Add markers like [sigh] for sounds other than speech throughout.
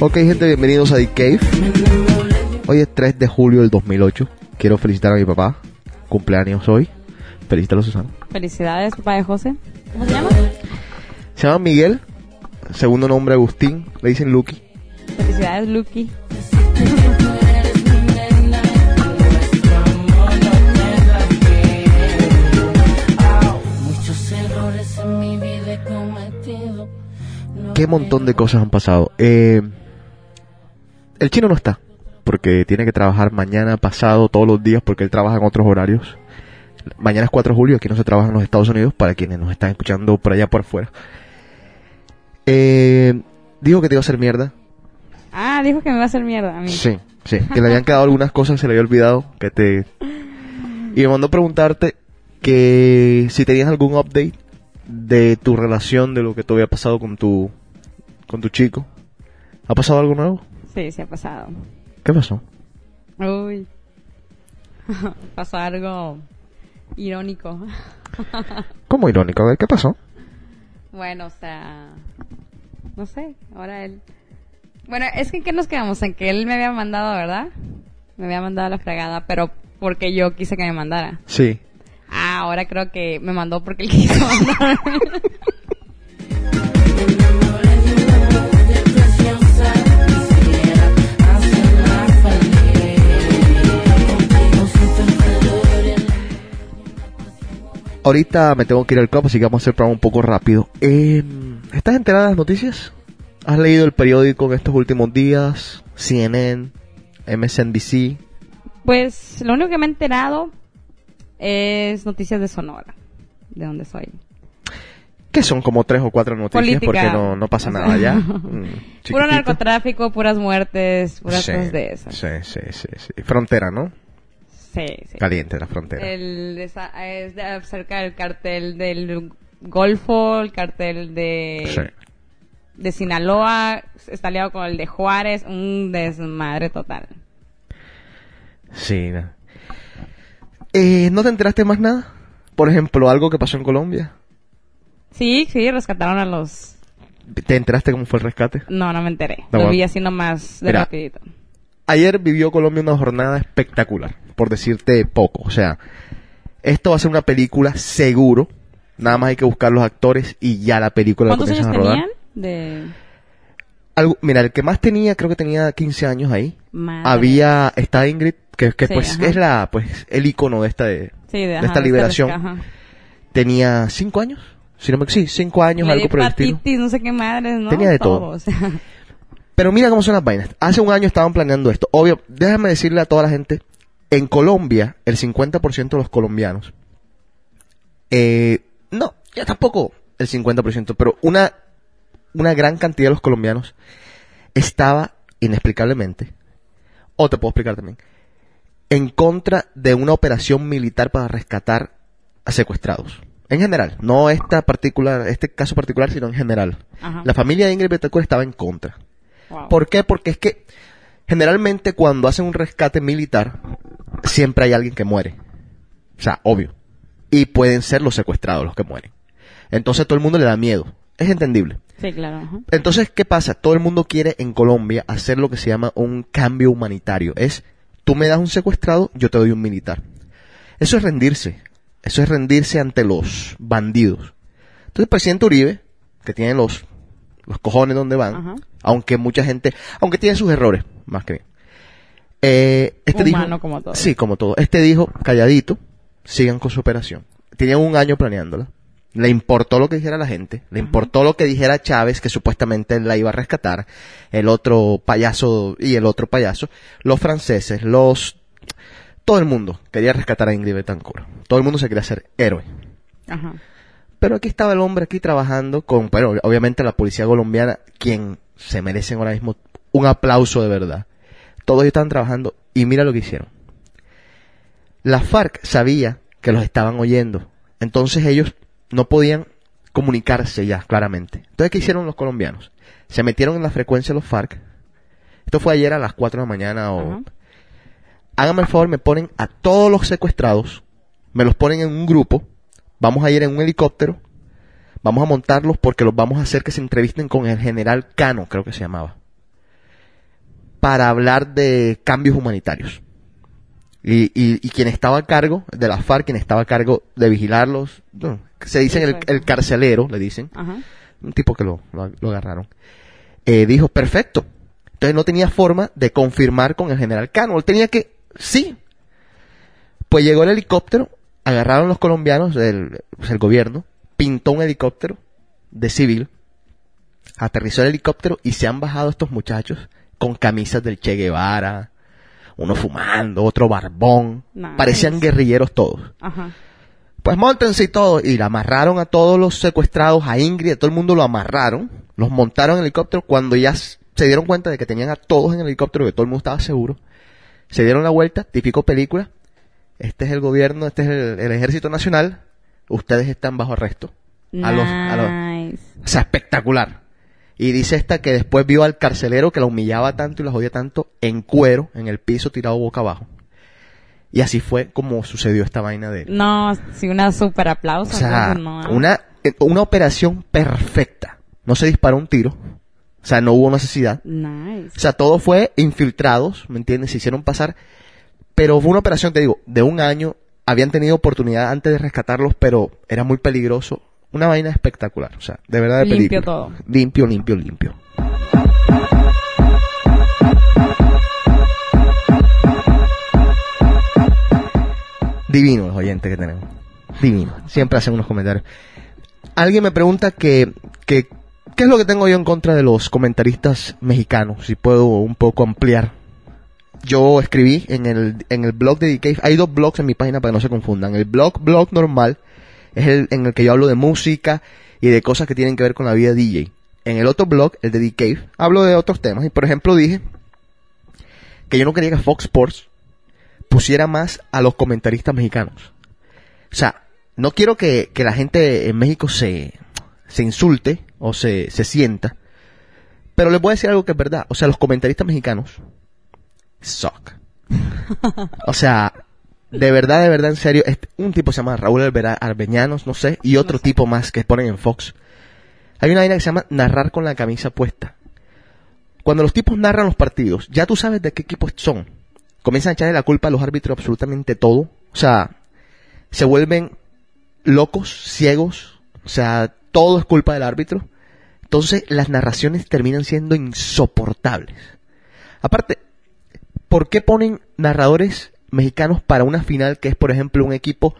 Ok, gente, bienvenidos a The Cave. Hoy es 3 de julio del 2008. Quiero felicitar a mi papá. Cumpleaños hoy. Felicítalo, Susana. Felicidades, papá de José. ¿Cómo se llama? Se llama Miguel. Segundo nombre Agustín. Le dicen Lucky. Felicidades, Lucky. Qué montón de cosas han pasado. Eh, el chino no está. Porque tiene que trabajar mañana, pasado, todos los días, porque él trabaja en otros horarios. Mañana es 4 de julio, aquí no se trabaja en los Estados Unidos, para quienes nos están escuchando por allá por afuera. Eh, dijo que te iba a hacer mierda. Ah, dijo que me va a hacer mierda a mí. Sí, sí. Que le habían quedado algunas cosas, se le había olvidado. Que te. Y me mandó a preguntarte que si tenías algún update de tu relación, de lo que te había pasado con tu. con tu chico. ¿Ha pasado algo nuevo? Sí, sí ha pasado. ¿Qué pasó? Uy. [laughs] pasó algo irónico. [laughs] ¿Cómo irónico? ¿qué pasó? Bueno, o sea, no sé, ahora él. Bueno, es que ¿en qué nos quedamos? En que él me había mandado, ¿verdad? Me había mandado la fregada, pero porque yo quise que me mandara. Sí. Ah, ahora creo que me mandó porque él quiso [laughs] mandarme. Ahorita me tengo que ir al club, así que vamos a hacer el programa un poco rápido. Eh, ¿Estás enterada de las noticias? ¿Has leído el periódico en estos últimos días? CNN, MSNBC. Pues lo único que me he enterado es noticias de Sonora, de donde soy. Que son como tres o cuatro noticias Política. porque no, no pasa O sea, nada allá. [laughs] Mm, Puro narcotráfico, puras muertes, puras Sí, cosas de esas. Sí, sí, sí, sí. Frontera, ¿no? Sí, sí. Caliente la frontera. El, esa- es de- cerca del cartel del Golfo, el cartel de, Sí. de Sinaloa, está aliado con el de Juárez, un desmadre total. Sí. na. Eh, ¿No te enteraste más nada? Por ejemplo, algo que pasó en Colombia. Sí, sí, rescataron a los... ¿Te enteraste cómo fue el rescate? No, no me enteré. No, Lo vi así nomás de Mira. rapidito. Ayer vivió Colombia una jornada espectacular, por decirte poco. O sea, esto va a ser una película seguro. Nada más hay que buscar los actores y ya la película la ¿Cuántos años a rodar. tenían? De... Algo, mira, el que más tenía, creo que tenía 15 años ahí. Madre. Había, está Ingrid, que, que Sí, pues ajá. es la, pues, el icono de esta, de, Sí, de, de ajá, esta liberación. tenía 5 años. Si no me, sí, 5 años, algo por el estilo. hepatitis, no sé qué madres, ¿no? Tenía de todo. o sea, Pero mira cómo son las vainas. Hace un año estaban planeando esto. Obvio, déjame decirle a toda la gente, en Colombia, el 50% de los colombianos, eh, no, ya tampoco el 50%, pero una, una gran cantidad de los colombianos estaba, inexplicablemente, o te puedo explicar también, en contra de una operación militar para rescatar a secuestrados. En general, no esta particular, este caso particular, sino en general. Ajá. La familia de Ingrid Betancourt estaba en contra. Wow. ¿Por qué? Porque es que generalmente cuando hacen un rescate militar, siempre hay alguien que muere. O sea, obvio. Y pueden ser los secuestrados los que mueren. Entonces todo el mundo le da miedo. Es entendible. Sí, claro. ajá. Entonces, ¿qué pasa? Todo el mundo quiere en Colombia hacer lo que se llama un cambio humanitario. Es, tú me das un secuestrado, yo te doy un militar. Eso es rendirse. Eso es rendirse ante los bandidos. Entonces, el presidente Uribe, que tiene los, los cojones donde van, Ajá. Aunque mucha gente, aunque tiene sus errores, más que bien. Eh, este Humano dijo, como todo. Sí, como todo. Este dijo, calladito, sigan con su operación. Tenían un año planeándola. Le importó lo que dijera la gente, le importó lo que dijera Chávez, que supuestamente la iba a rescatar, el otro payaso y el otro payaso, los franceses, los... Todo el mundo quería rescatar a Ingrid Betancourt. Todo el mundo se quería hacer héroe. Ajá. Pero aquí estaba el hombre aquí trabajando con, bueno, obviamente la policía colombiana, quien se merecen ahora mismo un aplauso de verdad. Todos ellos estaban trabajando y mira lo que hicieron. La FARC sabía que los estaban oyendo. Entonces ellos no podían comunicarse ya claramente. Entonces, ¿qué hicieron los colombianos? Se metieron en la frecuencia de los FARC. Esto fue ayer a las 4 de la mañana o... Háganme el favor, me ponen a todos los secuestrados, me los ponen en un grupo, vamos a ir en un helicóptero, vamos a montarlos porque los vamos a hacer que se entrevisten con el general Cano, creo que se llamaba. para hablar de cambios humanitarios. Y, y, y quien estaba a cargo de la FARC, quien estaba a cargo de vigilarlos, no, se dicen el, carcelero, le dicen, Ajá. un tipo que lo, lo, lo agarraron, eh, dijo, perfecto. Entonces no tenía forma de confirmar con el general Cano. Él tenía que, sí. Pues llegó el helicóptero, agarraron los colombianos, el, el gobierno, pintó un helicóptero de civil, aterrizó el helicóptero y se han bajado estos muchachos con camisas del Che Guevara, uno fumando, otro barbón, Nice. parecían guerrilleros todos. Ajá. Pues montense y todo. Y la amarraron a todos los secuestrados, a Ingrid, a todo el mundo lo amarraron. Los montaron en el helicóptero. Cuando ya se dieron cuenta de que tenían a todos en el helicóptero, que todo el mundo estaba seguro, se dieron la vuelta, típico película. Este es el gobierno, este es el, el ejército nacional. Ustedes están bajo arresto. A los, a los- o sea, espectacular. Y dice esta que después vio al carcelero que la humillaba tanto y la jodía tanto en cuero, en el piso, tirado boca abajo. Y así fue como sucedió esta vaina de... No, sí, una super aplauso. O sea, no. una, una operación perfecta. No se disparó un tiro. O sea, no hubo necesidad. Nice. O sea, todo fue infiltrados, ¿me entiendes? Se hicieron pasar. Pero fue una operación, te digo, de un año. Habían tenido oportunidad antes de rescatarlos, pero era muy peligroso. Una vaina espectacular. O sea, de verdad de Limpio película. todo. Limpio, limpio, limpio. Divino los oyentes que tenemos. Divino. Siempre hacen unos comentarios. Alguien me pregunta que, que, ¿qué es lo que tengo yo en contra de los comentaristas mexicanos? Si puedo un poco ampliar. Yo escribí en el, en el blog de DK, hay dos blogs en mi página para que no se confundan. El blog, blog normal, es el en el que yo hablo de música y de cosas que tienen que ver con la vida DJ. En el otro blog, el de DK, hablo de otros temas. Y por ejemplo dije que yo no quería que Fox Sports pusiera más a los comentaristas mexicanos. O sea, no quiero que, que la gente en México se, se insulte o se, se sienta. Pero les voy a decir algo que es verdad. O sea, los comentaristas mexicanos suck. o sea, de verdad, de verdad, en serio, este- un tipo se llama Raúl Arbeñanos, no sé, y otro tipo más que ponen en Fox. Hay una vaina que se llama narrar con la camisa puesta. Cuando los tipos narran los partidos, ya tú sabes de qué equipos son. Comienzan a echarle la culpa a los árbitros absolutamente todo. O sea, se vuelven locos, ciegos. O sea, todo es culpa del árbitro. Entonces, las narraciones terminan siendo insoportables. Aparte, ¿por qué ponen narradores mexicanos para una final que es, por ejemplo, un equipo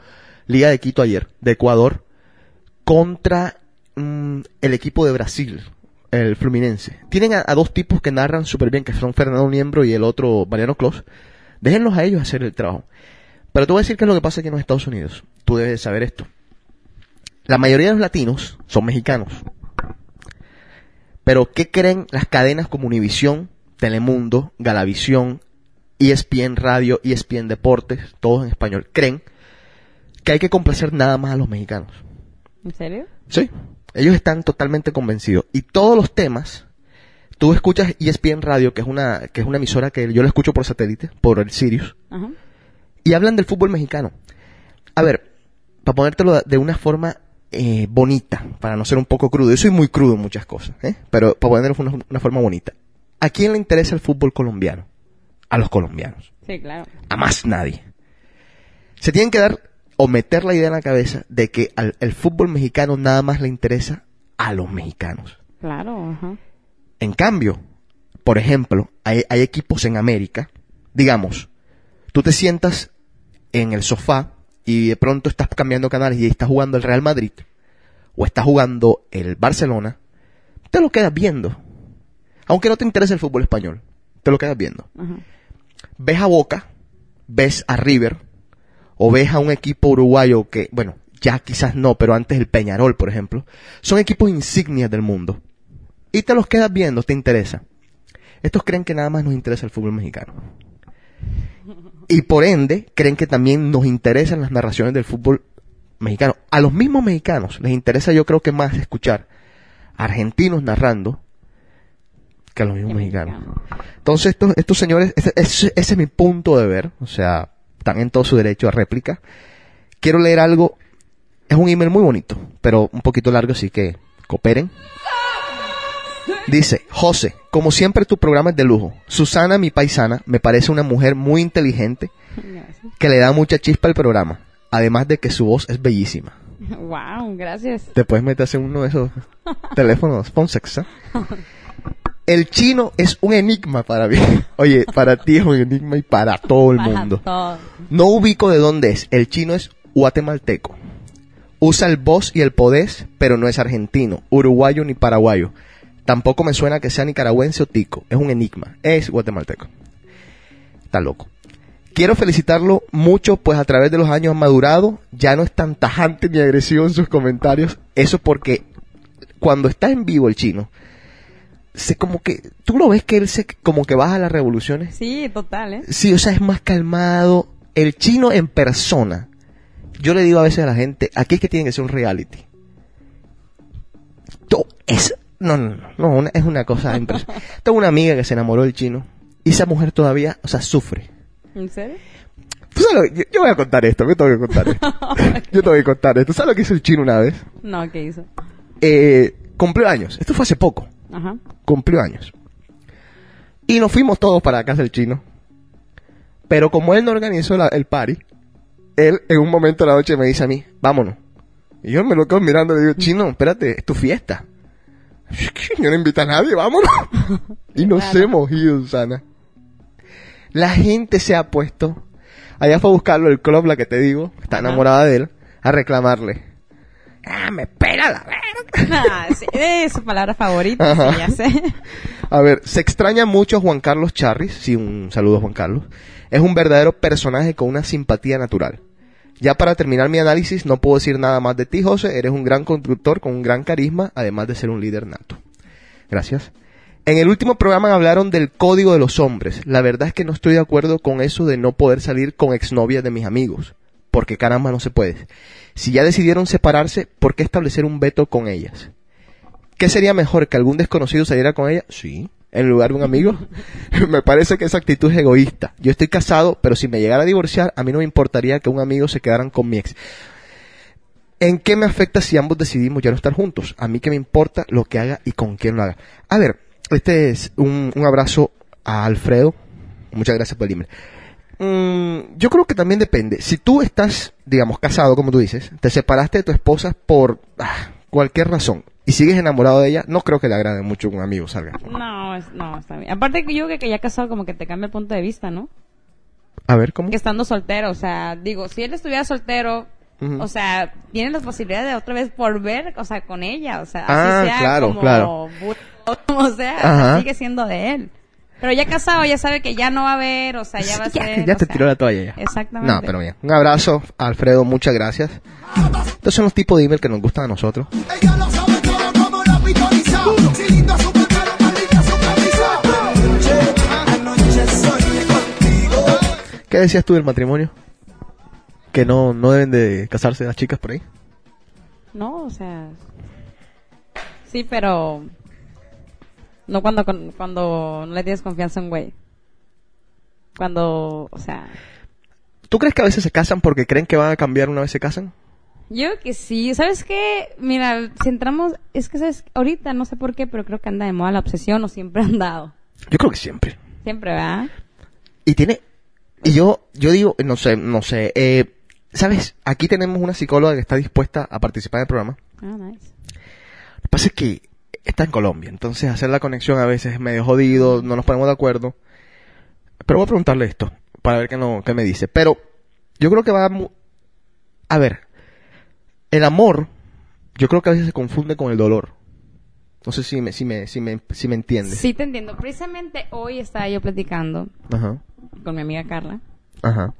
Liga de Quito ayer, de Ecuador, contra mm, el equipo de Brasil, el Fluminense? Tienen a, dos tipos que narran súper bien, que son Fernando Niembro y el otro Mariano Clos. Déjenlos a ellos hacer el trabajo. Pero te voy a decir qué es lo que pasa aquí en los Estados Unidos. Tú debes saber esto. La mayoría de los latinos son mexicanos. Pero ¿qué creen las cadenas como Univisión, Telemundo, Galavisión, ESPN Radio, ESPN Deportes, todos en español? Creen que hay que complacer nada más a los mexicanos. ¿En serio? Sí. Ellos están totalmente convencidos. Y todos los temas, tú escuchas ESPN Radio, que es una, que es una emisora que yo la escucho por satélite, por el Sirius, Ajá. y hablan del fútbol mexicano. A ver, para ponértelo de una forma eh, bonita, para no ser un poco crudo. Yo soy muy crudo en muchas cosas, ¿eh? pero para ponerlo de una, una forma bonita. ¿A quién le interesa el fútbol colombiano? A los colombianos. Sí, claro. A más nadie. Se tienen que dar o meter la idea en la cabeza de que al el fútbol mexicano nada más le interesa a los mexicanos. Claro, ajá. En cambio, por ejemplo, hay, hay equipos en América, digamos, tú te sientas en el sofá y de pronto estás cambiando canales y estás jugando el Real Madrid o estás jugando el Barcelona, te lo quedas viendo. Aunque no te interese el fútbol español, te lo quedas viendo. Ajá. Ves a Boca, ves a River o ves a un equipo uruguayo que, bueno, ya quizás no, pero antes el Peñarol, por ejemplo, son equipos insignias del mundo. Y te los quedas viendo, te interesa. Estos creen que nada más nos interesa el fútbol mexicano. Y por ende, creen que también nos interesan las narraciones del fútbol mexicano. A los mismos mexicanos les interesa yo creo que más escuchar argentinos narrando que a los mismos mexicanos. mexicano. Entonces estos, estos señores, ese, ese- ese es mi punto de ver, o sea, están en todo su derecho a réplica. Quiero leer algo, es un email muy bonito, pero un poquito largo, así que cooperen. Dice, José, como siempre tu programa es de lujo. Susana, mi paisana, me parece una mujer muy inteligente que le da mucha chispa al programa. Además de que su voz es bellísima. [laughs] Wow, gracias. Te puedes meterse en uno de esos teléfonos Fonsex. [laughs] El chino es un enigma para mí. [laughs] Oye, para ti es un enigma y para todo el Para mundo. todo. No ubico de dónde es. El chino es guatemalteco. Usa el vos y el podés, pero no es argentino, uruguayo ni paraguayo. Tampoco me suena que sea nicaragüense o tico. Es un enigma. Es guatemalteco. Está loco. Quiero felicitarlo mucho, pues a través de los años ha madurado. Ya no es tan tajante ni agresivo en sus comentarios. Eso porque cuando está en vivo el chino, se como que, tú lo ves que él se como que baja las revoluciones. Sí, total, ¿eh? Sí, o sea, es más calmado. El chino en persona. Yo le digo a veces a la gente, aquí es que tiene que ser un reality. Es, no, no, no, una- es una cosa [laughs] impresionante. Tengo una amiga que se enamoró del chino y esa mujer todavía, o sea, sufre. ¿En serio? ¿Tú sabes lo que- yo, yo voy a contar esto, yo tengo que contar [laughs] esto. yo te voy a contar esto. ¿Sabes lo que hizo el chino una vez? No, ¿qué hizo? Eh, cumplió años. Esto fue hace poco. Ajá. cumplió años. Y nos fuimos todos para la casa del chino. Pero como él no organizó la- el party, él en un momento de la noche me dice a mí, vámonos. Y yo me lo quedo mirando y le digo, chino, espérate, es tu fiesta. [laughs] Yo no invito a nadie, vámonos. [laughs] y nos Claro. hemos ido, Susana. La gente se ha puesto, allá fue a buscarlo el club, la que te digo, está enamorada de él, a reclamarle. Ah, me pela la verga. Ah, sí, es su palabra favorita, Ajá. sí, ya sé. A ver, se extraña mucho a Juan Carlos Charris, sí, un saludo a Juan Carlos. Es un verdadero personaje con una simpatía natural. Ya para terminar mi análisis, no puedo decir nada más de ti, José. Eres un gran conductor con un gran carisma, además de ser un líder nato. Gracias. En el último programa hablaron del código de los hombres. La verdad es que no estoy de acuerdo con eso de no poder salir con exnovias de mis amigos. Porque caramba no se puede. Si ya decidieron separarse, ¿por qué establecer un veto con ellas? ¿Qué sería mejor que algún desconocido saliera con ella? Sí. En lugar de un amigo. [laughs] me parece que esa actitud es egoísta. Yo estoy casado, pero si me llegara a divorciar, a mí no me importaría que un amigo se quedaran con mi ex. ¿En qué me afecta si ambos decidimos ya no estar juntos? A mí que me importa lo que haga y con quién lo haga. A ver, este es un, un abrazo a Alfredo. Muchas gracias por el email. Mm, yo creo que también depende. Si tú estás, digamos, casado, como tú dices, te separaste de tu esposa por ah, cualquier razón y sigues enamorado de ella, no creo que le agrade mucho que un amigo salga. No, es, no, está bien. Aparte que yo creo que ya casado como que te cambia el punto de vista, ¿no? A ver, ¿cómo? Que estando soltero, o sea, digo, si él estuviera soltero, o sea, tiene las posibilidades de otra vez volver, o sea, con ella, o sea, Ah, así sea claro, como claro. burro, como sea, Ajá. sigue siendo de él. Pero ya casado, ya sabe que ya no va a haber, o sea, ya va a ya, ser. ya te sea, tiró la toalla ya. Exactamente. No, pero bien. Un abrazo, Alfredo, muchas gracias. Estos son los tipos de email que nos gustan a nosotros. ¿Qué decías tú del matrimonio? Que no, no deben de casarse las chicas por ahí. No, o sea. Sí, pero. No cuando, cuando no le tienes confianza a un güey. Cuando, o sea. ¿Tú crees que a veces se casan porque creen que van a cambiar una vez se casan? Yo que sí. ¿Sabes qué? Mira, si entramos. Es que, ¿sabes? Ahorita no sé por qué, pero creo que anda de moda la obsesión o siempre ha andado. Yo creo que siempre. Siempre, ¿verdad? Y tiene, y yo, yo digo, no sé, no sé, eh, ¿sabes? Aquí tenemos una psicóloga que está dispuesta a participar en el programa. Ah, nice. Lo que pasa es que está en Colombia, entonces hacer la conexión a veces es medio jodido, no nos ponemos de acuerdo. Pero voy a preguntarle esto, para ver qué, no, qué me dice. Pero yo creo que va mu- a ver, el amor, yo creo que a veces se confunde con el dolor. No sé si me, si me, si me, si me entiendes. Sí, te entiendo. Precisamente hoy estaba yo platicando Ajá, con mi amiga Carla. ajá.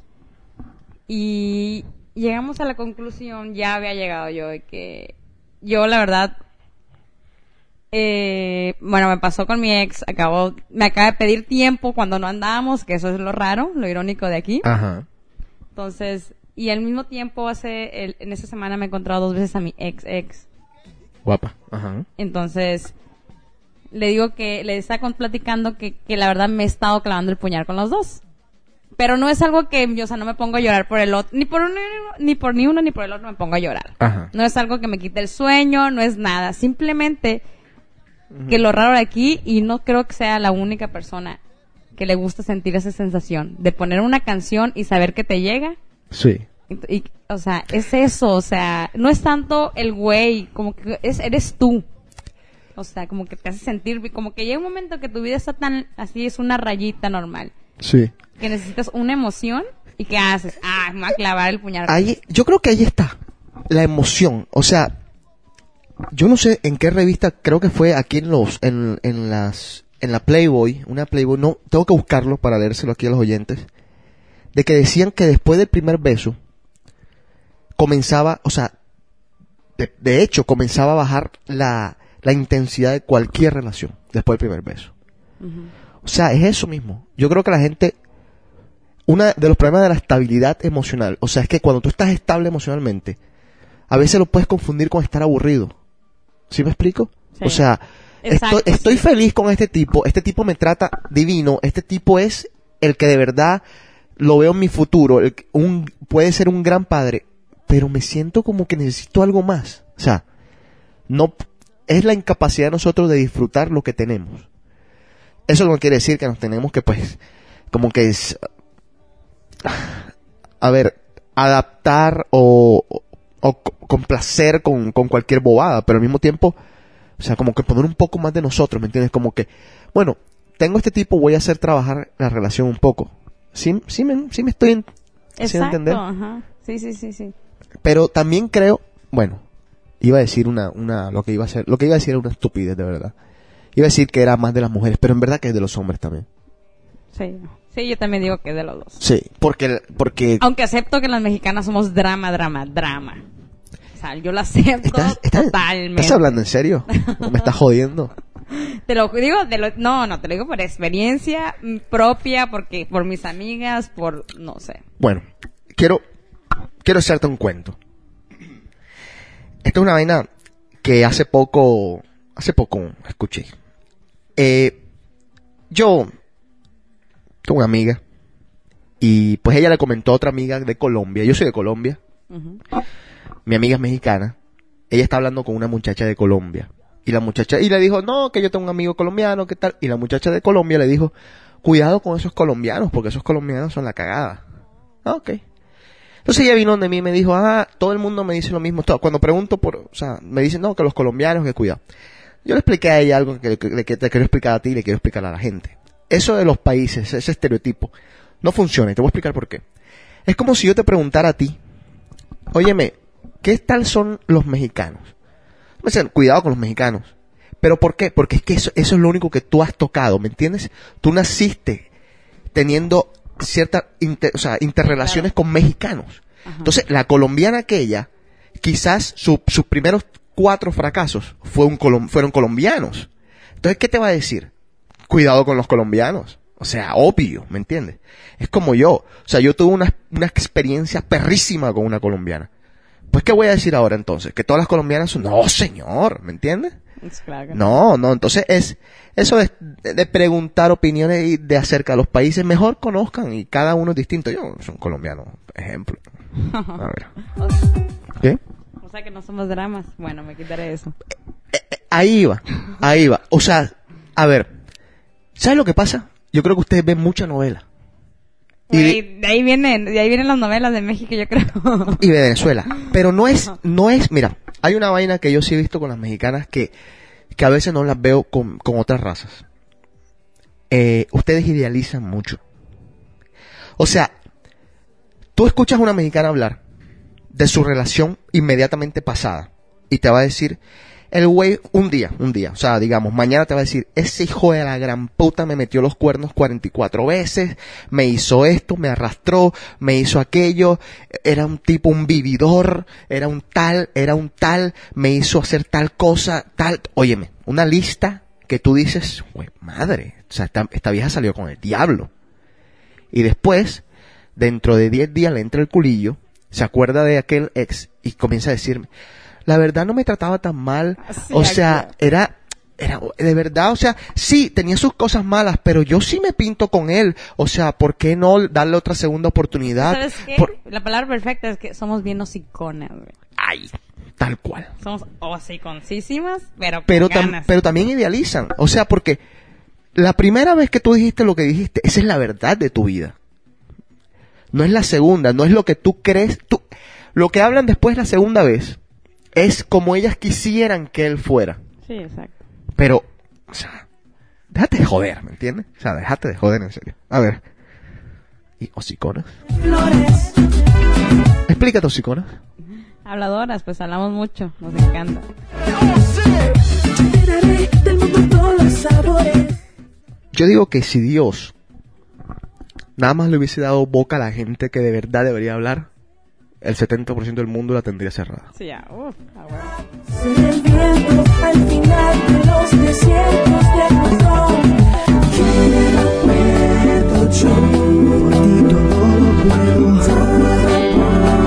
Y llegamos a la conclusión, ya había llegado yo, de que yo la verdad, eh, bueno, me pasó con mi ex, acabó, me acaba de pedir tiempo cuando no andábamos, que eso es lo raro, lo irónico de aquí. Ajá. Entonces, y al mismo tiempo hace, el- en esa semana me he encontrado dos veces a mi ex ex. Guapa. Ajá. Entonces, le digo que le está platicando que, que la verdad me he estado clavando el puñal con los dos. Pero no es algo que, yo, o sea, no me pongo a llorar por el otro, ni por uno, ni por ni uno ni por el otro me pongo a llorar. Ajá. No es algo que me quite el sueño, no es nada. Simplemente que lo raro de aquí, y no creo que sea la única persona que le gusta sentir esa sensación de poner una canción y saber que te llega. Sí. Y, y, o sea, es eso, o sea, no es tanto el güey, como que es, eres tú. O sea, como que te hace sentir, como que llega un momento que tu vida está tan, así es una rayita normal, Sí. que necesitas una emoción y ¿qué haces? Ah, me voy a clavar el puñal. Ahí, yo creo que ahí está la emoción. O sea, yo no sé en qué revista, creo que fue aquí en los, en, en las, en la Playboy, una Playboy, no, tengo que buscarlo para leérselo aquí a los oyentes, de que decían que después del primer beso, comenzaba, o sea, de, de hecho, comenzaba a bajar la, la intensidad de cualquier relación después del primer beso. O sea, es eso mismo. Yo creo que la gente, una de los problemas de la estabilidad emocional, o sea, es que cuando tú estás estable emocionalmente, a veces lo puedes confundir con estar aburrido. ¿Sí me explico? Sí. O sea, Exacto, estoy, estoy sí. feliz con este tipo, este tipo me trata divino, este tipo es el que de verdad lo veo en mi futuro, el que- un, puede ser un gran padre, pero me siento como que necesito algo más. O sea, no, es la incapacidad de nosotros de disfrutar lo que tenemos. Eso no quiere decir que nos tenemos que, pues, como que es, [sighs] a ver, adaptar o, o- o co- complacer con, con cualquier bobada, pero al mismo tiempo, o sea, como que poner un poco más de nosotros, ¿me entiendes? Como que, bueno, tengo este tipo, voy a hacer trabajar la relación un poco. Sí, sí me, sí me estoy en- Exacto, entender. ajá. Sí, sí, sí, sí. Pero también creo, bueno, iba a decir una, una, lo que iba a ser, lo que iba a decir era una estupidez, de verdad. Iba a decir que era más de las mujeres, pero en verdad que es de los hombres también. Sí. Sí, yo también digo que es de los dos. Sí, porque, porque Aunque acepto que las mexicanas somos drama, drama, drama. O sea, yo lo acepto ¿Estás, estás- totalmente. ¿Estás hablando en serio? ¿O ¿Me estás jodiendo? [laughs] Te lo digo, de lo- no, no, te lo digo por experiencia propia, porque por mis amigas, por, no sé. Bueno, quiero, quiero hacerte un cuento. Esta es una vaina que hace poco, hace poco escuché. Eh, yo tengo una amiga y pues ella le comentó a otra amiga de Colombia. Yo soy de Colombia. Mi amiga es mexicana. Ella está hablando con una muchacha de Colombia. Y la muchacha, y le dijo, no, que yo tengo un amigo colombiano, ¿qué tal? Y la muchacha de Colombia le dijo, cuidado con esos colombianos, porque esos colombianos son la cagada. Ah, ok. Entonces ella vino donde mí y me dijo, ah, todo el mundo me dice lo mismo. Todo- Cuando pregunto por, o sea, me dicen, no, que los colombianos, que cuidado. Yo le expliqué a ella algo que, te quiero explicar a ti y le quiero explicar a la gente. Eso de los países, ese estereotipo, no funciona. Y te voy a explicar por qué. Es como si yo te preguntara a ti, óyeme, ¿qué tal son los mexicanos? Me dicen, cuidado con los mexicanos. ¿Pero por qué? Porque es que eso, eso es lo único que tú has tocado, ¿me entiendes? Tú naciste teniendo ciertas inter- o sea, interrelaciones con mexicanos. Entonces, la colombiana aquella, quizás su- sus primeros cuatro fracasos fue un colom- fueron colombianos. Entonces, ¿qué te va a decir? Cuidado con los colombianos. O sea, obvio, ¿me entiendes? Es como yo. O sea, yo tuve una, una experiencia perrísima con una colombiana. Pues, ¿qué voy a decir ahora entonces? ¿Que todas las colombianas son? No, señor, ¿me entiendes? Es claro que No, no, entonces es eso de, de preguntar opiniones y de acerca de los países, mejor conozcan y cada uno es distinto. Yo soy un colombiano, ejemplo. A ver. [laughs] ¿Qué? O sea que no somos dramas. Bueno, me quitaré eso. Ahí va, ahí va. O sea, a ver, ¿sabes lo que pasa? Yo creo que ustedes ven mucha novela. Y, de ahí vienen, de ahí vienen las novelas de México, yo creo. [laughs] y de Venezuela. Pero no es, no es, mira, hay una vaina que yo sí he visto con las mexicanas que, que a veces no las veo con, con otras razas. Eh, ustedes idealizan mucho. O sea, tú escuchas a una mexicana hablar de su relación inmediatamente pasada y te va a decir, el güey, un día, un día, o sea, digamos, mañana te va a decir, ese hijo de la gran puta me metió los cuernos 44 veces, me hizo esto, me arrastró, me hizo aquello, era un tipo, un vividor, era un tal, era un tal, me hizo hacer tal cosa, tal, óyeme, una lista que tú dices, güey, madre, o sea, esta, esta vieja salió con el diablo. Y después, dentro de 10 días le entra el culillo, se acuerda de aquel ex y comienza a decirme, la verdad no me trataba tan mal, Sí, o sea, era, era, de verdad, o sea, sí, tenía sus cosas malas, pero yo sí me pinto con él, o sea, ¿por qué no darle otra segunda oportunidad? ¿Sabes qué? Por- La palabra perfecta es que somos bien hociconas, güey. Ay, tal cual. Somos hociconcísimas, pero con Pero, tam- ganas. pero también idealizan. O sea, porque la primera vez que tú dijiste lo que dijiste, esa es la verdad de tu vida. No es la segunda, no es lo que tú crees. Tú, lo que hablan después la segunda vez es como ellas quisieran que él fuera. Sí, exacto. Pero, o sea, déjate de joder, ¿me entiendes? O sea, déjate de joder en serio. A ver. ¿Y hociconas? Flores, Explícate, hociconas. Habladoras, pues hablamos mucho, nos encanta. Yo digo que si Dios nada más le hubiese dado boca a la gente que de verdad debería hablar, el 70% del mundo la tendría cerrada. Sí, ya, uff, ah, bueno. Ser el viento al final de los desiertos de algodón. Que no puedo yo, por ti todo lo puedo. Todo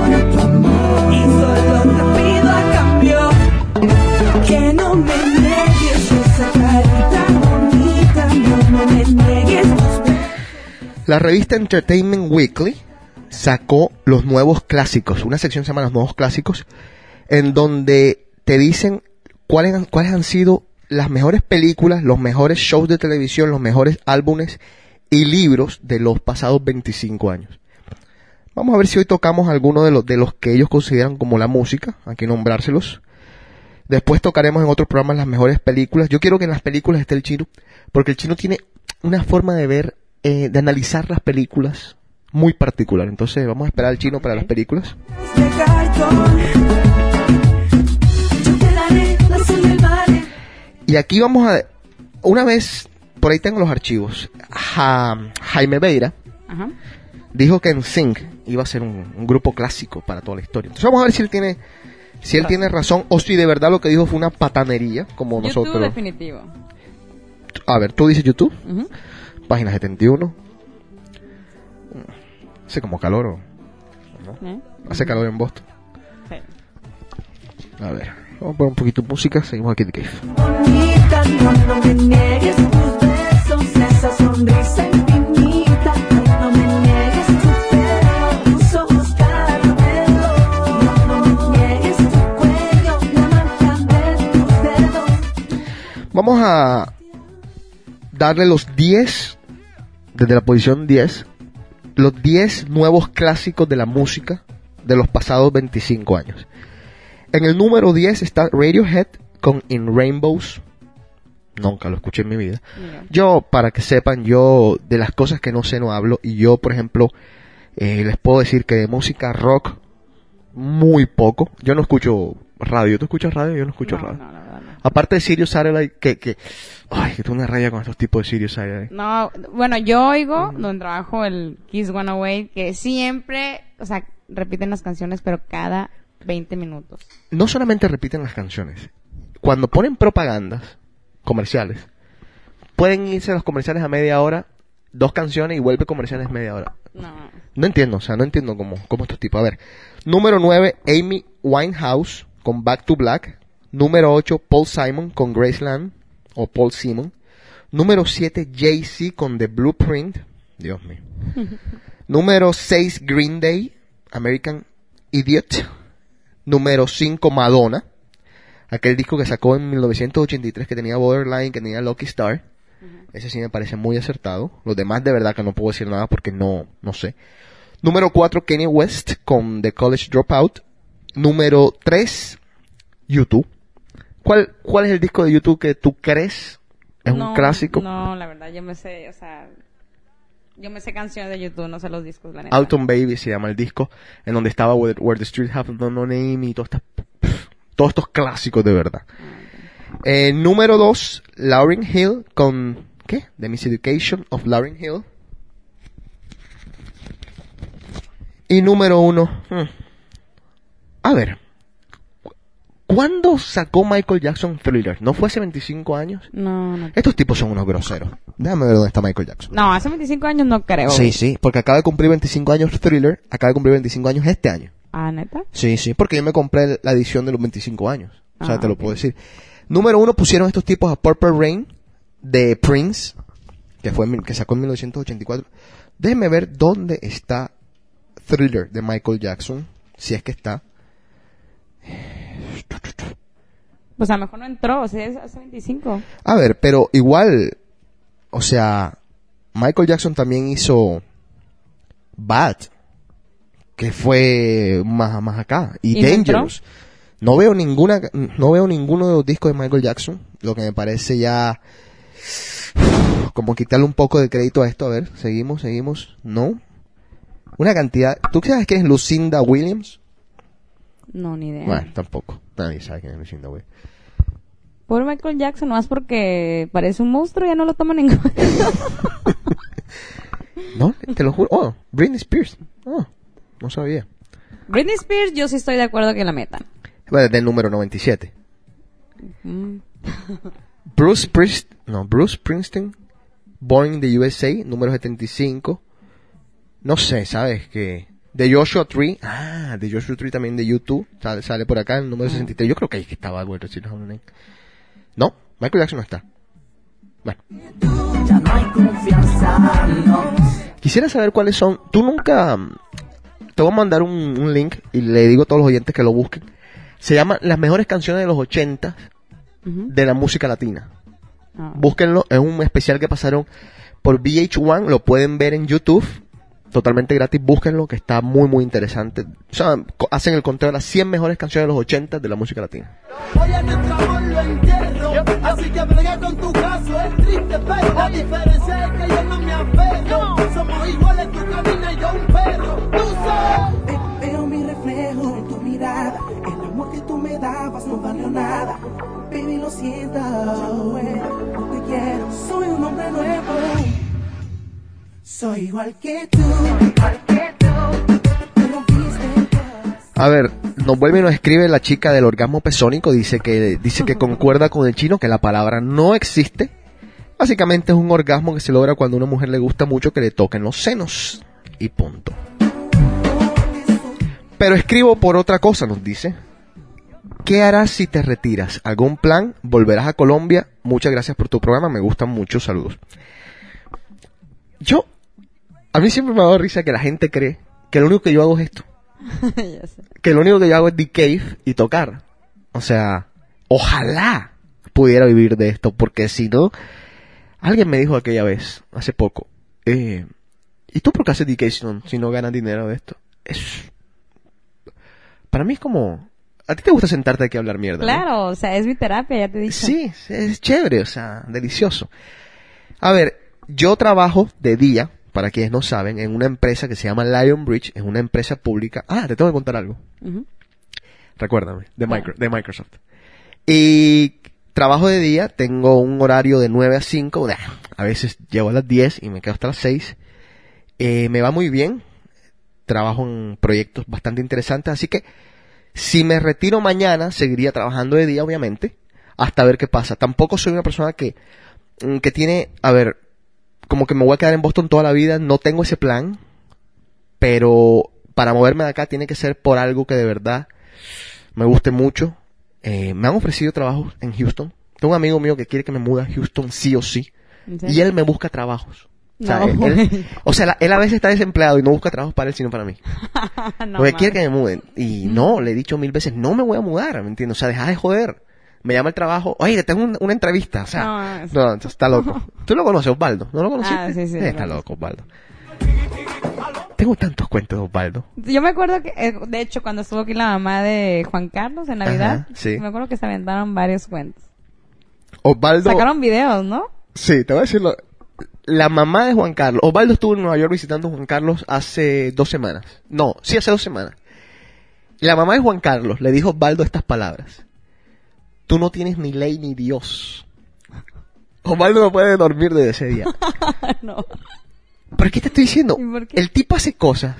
por tu amor. Y solo te pido a cambio que no me niegues esa carita bonita. No, no me niegues tus besos. La revista Entertainment Weekly sacó los nuevos clásicos, una sección se llama los nuevos clásicos, en donde te dicen cuáles han, cuáles han sido las mejores películas, los mejores shows de televisión, los mejores álbumes y libros de los pasados 25 años. Vamos a ver si hoy tocamos alguno de los, de los que ellos consideran como la música, aquí nombrárselos. Después tocaremos en otros programas las mejores películas. Yo quiero que en las películas esté el chino, porque el chino tiene una forma de ver, eh, de analizar las películas muy particular. Entonces vamos a esperar al chino para las películas. Y aquí vamos a... Una vez, por ahí tengo los archivos, Ja- Jaime Beira Ajá. dijo que en Sync iba a ser un, un grupo clásico para toda la historia. Entonces vamos a ver si él tiene... Si él tiene razón o si de verdad lo que dijo fue una patanería, como YouTube nosotros. definitivo. A ver, tú dices YouTube, Ujú. página 71. Hace como calor o... ¿Eh? Hace calor en Boston. Sí. A ver, vamos a poner un poquito de música, seguimos aquí en The Cave. bonita, no, no me niegues tus besos, esa sonrisa infinita, Ay, no me niegues tu pelo, tus ojos caramelo, no, no me niegues tu cuello, la marca de tus dedos. Vamos a darle los 10, desde la posición 10, los 10 nuevos clásicos de la música de los pasados 25 años. En el número 10 está Radiohead con In Rainbows. Nunca lo escuché en mi vida. Yo, para que sepan, yo de las cosas que no sé no hablo. Y yo, por ejemplo, eh, les puedo decir que de música rock, muy poco. Yo no escucho radio. ¿Tú escuchas radio? Yo no escucho no, radio. no. Aparte de Sirius Satellite, que, que, ay, que tengo una raya con estos tipos de Sirius Satellite. No, bueno, yo oigo donde trabajo el Kiss One Away que siempre, o sea, repiten las canciones, pero cada 20 minutos. No solamente repiten las canciones, cuando ponen propagandas comerciales, pueden irse los comerciales a media hora, dos canciones y vuelve comerciales media hora. No. No entiendo, o sea, no entiendo cómo, cómo estos tipos. A ver, número 9, Amy Winehouse con Back to Black. Número 8, Paul Simon con Graceland, o Paul Simon. Número 7, Jay-Z con The Blueprint. Dios mío. [laughs] Número 6, Green Day, American Idiot. Número 5, Madonna. Aquel disco que sacó en 1983 que tenía Borderline, que tenía Lucky Star. Ese sí me parece muy acertado. Los demás de verdad que no puedo decir nada porque no, no sé. Número 4, Kanye West con The College Dropout. Número 3, YouTube. ¿Cuál, ¿Cuál es el disco de YouTube que tú crees es No, un clásico? No, la verdad, yo me sé, o sea, yo me sé canciones de YouTube, no sé los discos, la neta. Autumn Baby se llama el disco, en donde estaba Where, Where the Streets Have No Name y todas estas- todos estos clásicos de verdad. Eh, número 2, Lauryn Hill con, ¿qué? The Miseducation of Lauryn Hill. Y número 1, a ver, ¿cu- ¿cuándo sacó Michael Jackson Thriller? ¿No fue hace 25 años? No, no. Estos tipos son unos groseros. Déjame ver dónde está Michael Jackson. No, hace 25 años no creo. Sí, sí, porque acaba de cumplir 25 años Thriller, acaba de cumplir 25 años este año. Ah, neta. Sí, sí, porque yo me compré la edición de los 25 años. O sea, Ah, te lo puedo decir. Número uno pusieron estos tipos a Purple Rain de Prince, que fue que sacó en 1984. Déjenme ver dónde está Thriller de Michael Jackson, si es que está. Pues a lo mejor no entró, o sea, es hace 25. A ver, pero igual, o sea, Michael Jackson también hizo Bad, que fue más, más acá, y, ¿Y no? Dangerous. No veo ninguna, no veo ninguno de los discos de Michael Jackson, lo que me parece ya como quitarle un poco de crédito a esto. A ver, seguimos, seguimos. No. Una cantidad. ¿Tú sabes quién es Lucinda Williams? No, ni idea. Bueno, tampoco. Nadie sabe quién es Lucinda Williams. Por Michael Jackson, nomás porque parece un monstruo, ya no lo toman en cuenta. No, te lo juro. Oh, Britney Spears. Oh, no sabía. Britney Spears, yo sí estoy de acuerdo que la metan. Del número 97. Mm. Bruce Priest, no, Bruce Springsteen, Born in the USA, número 75. No sé, ¿sabes? Que de Joshua Tree, ah, de Joshua Tree también de YouTube, sale, sale por acá el número 63. Yo creo que ahí que estaba bueno, si no, no, no, Michael Jackson no está. Bueno, Ya no hay confianza, no. quisiera saber cuáles son. Tú nunca. Te voy a mandar un, un link y le digo a todos los oyentes que lo busquen. Se llama Las mejores canciones de los 80 Ujú. de la música latina. Ah. Búsquenlo, es un especial que pasaron por VH1, lo pueden ver en YouTube, totalmente gratis, búsquenlo, que está muy, muy interesante. O sea, hacen el conteo de las 100 mejores canciones de los 80 de la música latina. Lo. Así que brega con tu caso, es triste, pero la diferencia es que yo no me aferro. Somos iguales, tú caminas y yo un perro. Tú sabes. Ve- Veo mi reflejo en tu mirada. El amor que tú me dabas no valió nada. Baby, lo siento. Ya no te quiero. Soy un hombre nuevo. Soy igual que tú. Igual que tú. El corazón. A ver, nos vuelve y nos escribe la chica del orgasmo pesónico, dice que, dice que [laughs] concuerda con el chino, que la palabra no existe. Básicamente es un orgasmo que se logra cuando a una mujer le gusta mucho que le toquen los senos. Y punto. Pero escribo por otra cosa, nos dice. ¿Qué harás si te retiras? ¿Algún plan? ¿Volverás a Colombia? Muchas gracias por tu programa, me gustan mucho, saludos. Yo, a mí siempre me ha dado risa que la gente cree que lo único que yo hago es esto [laughs] ya sé. que lo único que yo hago es The Cave y tocar. O sea, ojalá pudiera vivir de esto, porque si no, alguien me dijo aquella vez, hace poco, eh, ¿y tú por qué haces Cave si no, ganas dinero de esto? Es, para mí es como, a ti te gusta sentarte aquí a hablar mierda. ¿no? Claro, o sea, es mi terapia, ya te dicho. Sí, es chévere, o sea, delicioso. A ver, yo trabajo de día, para quienes no saben, en una empresa que se llama Lion Bridge, es una empresa pública. Ah, te tengo que contar algo. Recuérdame, de, Claro. Micro- de Microsoft. Y trabajo de día, tengo un horario de 9 a 5, nah, a veces llego a las 10 y me quedo hasta las 6. Eh, me va muy bien, trabajo en proyectos bastante interesantes, así que si me retiro mañana, seguiría trabajando de día, obviamente, hasta ver qué pasa. Tampoco soy una persona que, mm, que tiene, a ver, como que me voy a quedar en Boston toda la vida, no tengo ese plan, pero para moverme de acá tiene que ser por algo que de verdad me guste mucho. Eh, me han ofrecido trabajos en Houston. Tengo un amigo mío que quiere que me mude a Houston sí o sí. Y él me busca trabajos. O sea, No, él- él- o sea, la- él a veces está desempleado y no busca trabajos para él, sino para mí. [laughs] no, Porque quiere que me muden. Y no, le he dicho mil veces, no me voy a mudar, ¿me entiendes? O sea, deja de joder. Me llama el trabajo, oye, te tengo un- una entrevista. O sea, No, es- está loco. Tú lo conoces, Osvaldo. ¿No lo conociste? Ah, sí, sí, Eh, Está loco, Osvaldo. Tengo tantos cuentos de Osvaldo. Yo me acuerdo que, eh, de hecho, cuando estuvo aquí la mamá de Juan Carlos en Navidad, Ajá, sí. me acuerdo que se aventaron varios cuentos. Osvaldo. Sacaron videos, ¿no? Sí, te voy a decirlo. La mamá de Juan Carlos. Osvaldo estuvo en Nueva York visitando a Juan Carlos hace dos semanas. No, sí, hace dos semanas. La mamá de Juan Carlos le dijo a Osvaldo estas palabras. Tú no tienes ni ley ni Dios. Osvaldo no puede dormir desde ese día. [laughs] no. ¿Pero qué te estoy diciendo? El tipo hace cosas.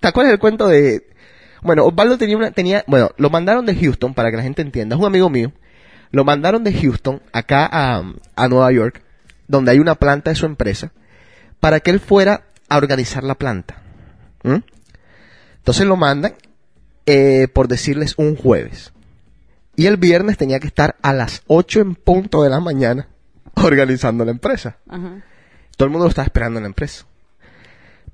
¿Te acuerdas del cuento de... Bueno, Osvaldo tenía una... Tenía, bueno, lo mandaron de Houston, para que la gente entienda. Es un amigo mío. Lo mandaron de Houston acá a, a Nueva York, donde hay una planta de su empresa, para que él fuera a organizar la planta. ¿Mm? Entonces lo mandan, eh, por decirles, un jueves. Y el viernes tenía que estar a las 8 en punto de la mañana organizando la empresa. Ajá. Todo el mundo lo estaba esperando en la empresa.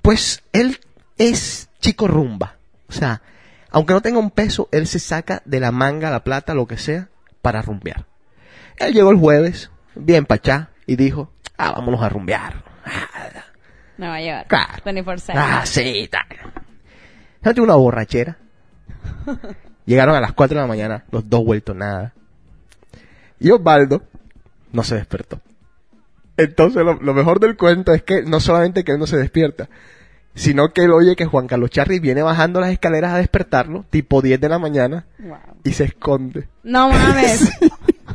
Pues él es chico rumba. O sea, Aunque no tenga un peso, él se saca de la manga la plata, lo que sea, para rumbear. Él llegó el jueves, bien pachá, y dijo, ah, vámonos a rumbear. Me va a llevar. Claro. 24-7. Ah, sí, tal. ¿Sabes una borrachera? [laughs] Llegaron a las 4 de la mañana, los dos vueltos nada. Y Osvaldo no se despertó. Entonces, lo, lo mejor del cuento es que no solamente que él no se despierta, sino que él oye que Juan Carlos Charri viene bajando las escaleras a despertarlo, tipo 10 de la mañana, Wow. y se esconde. No mames. [laughs]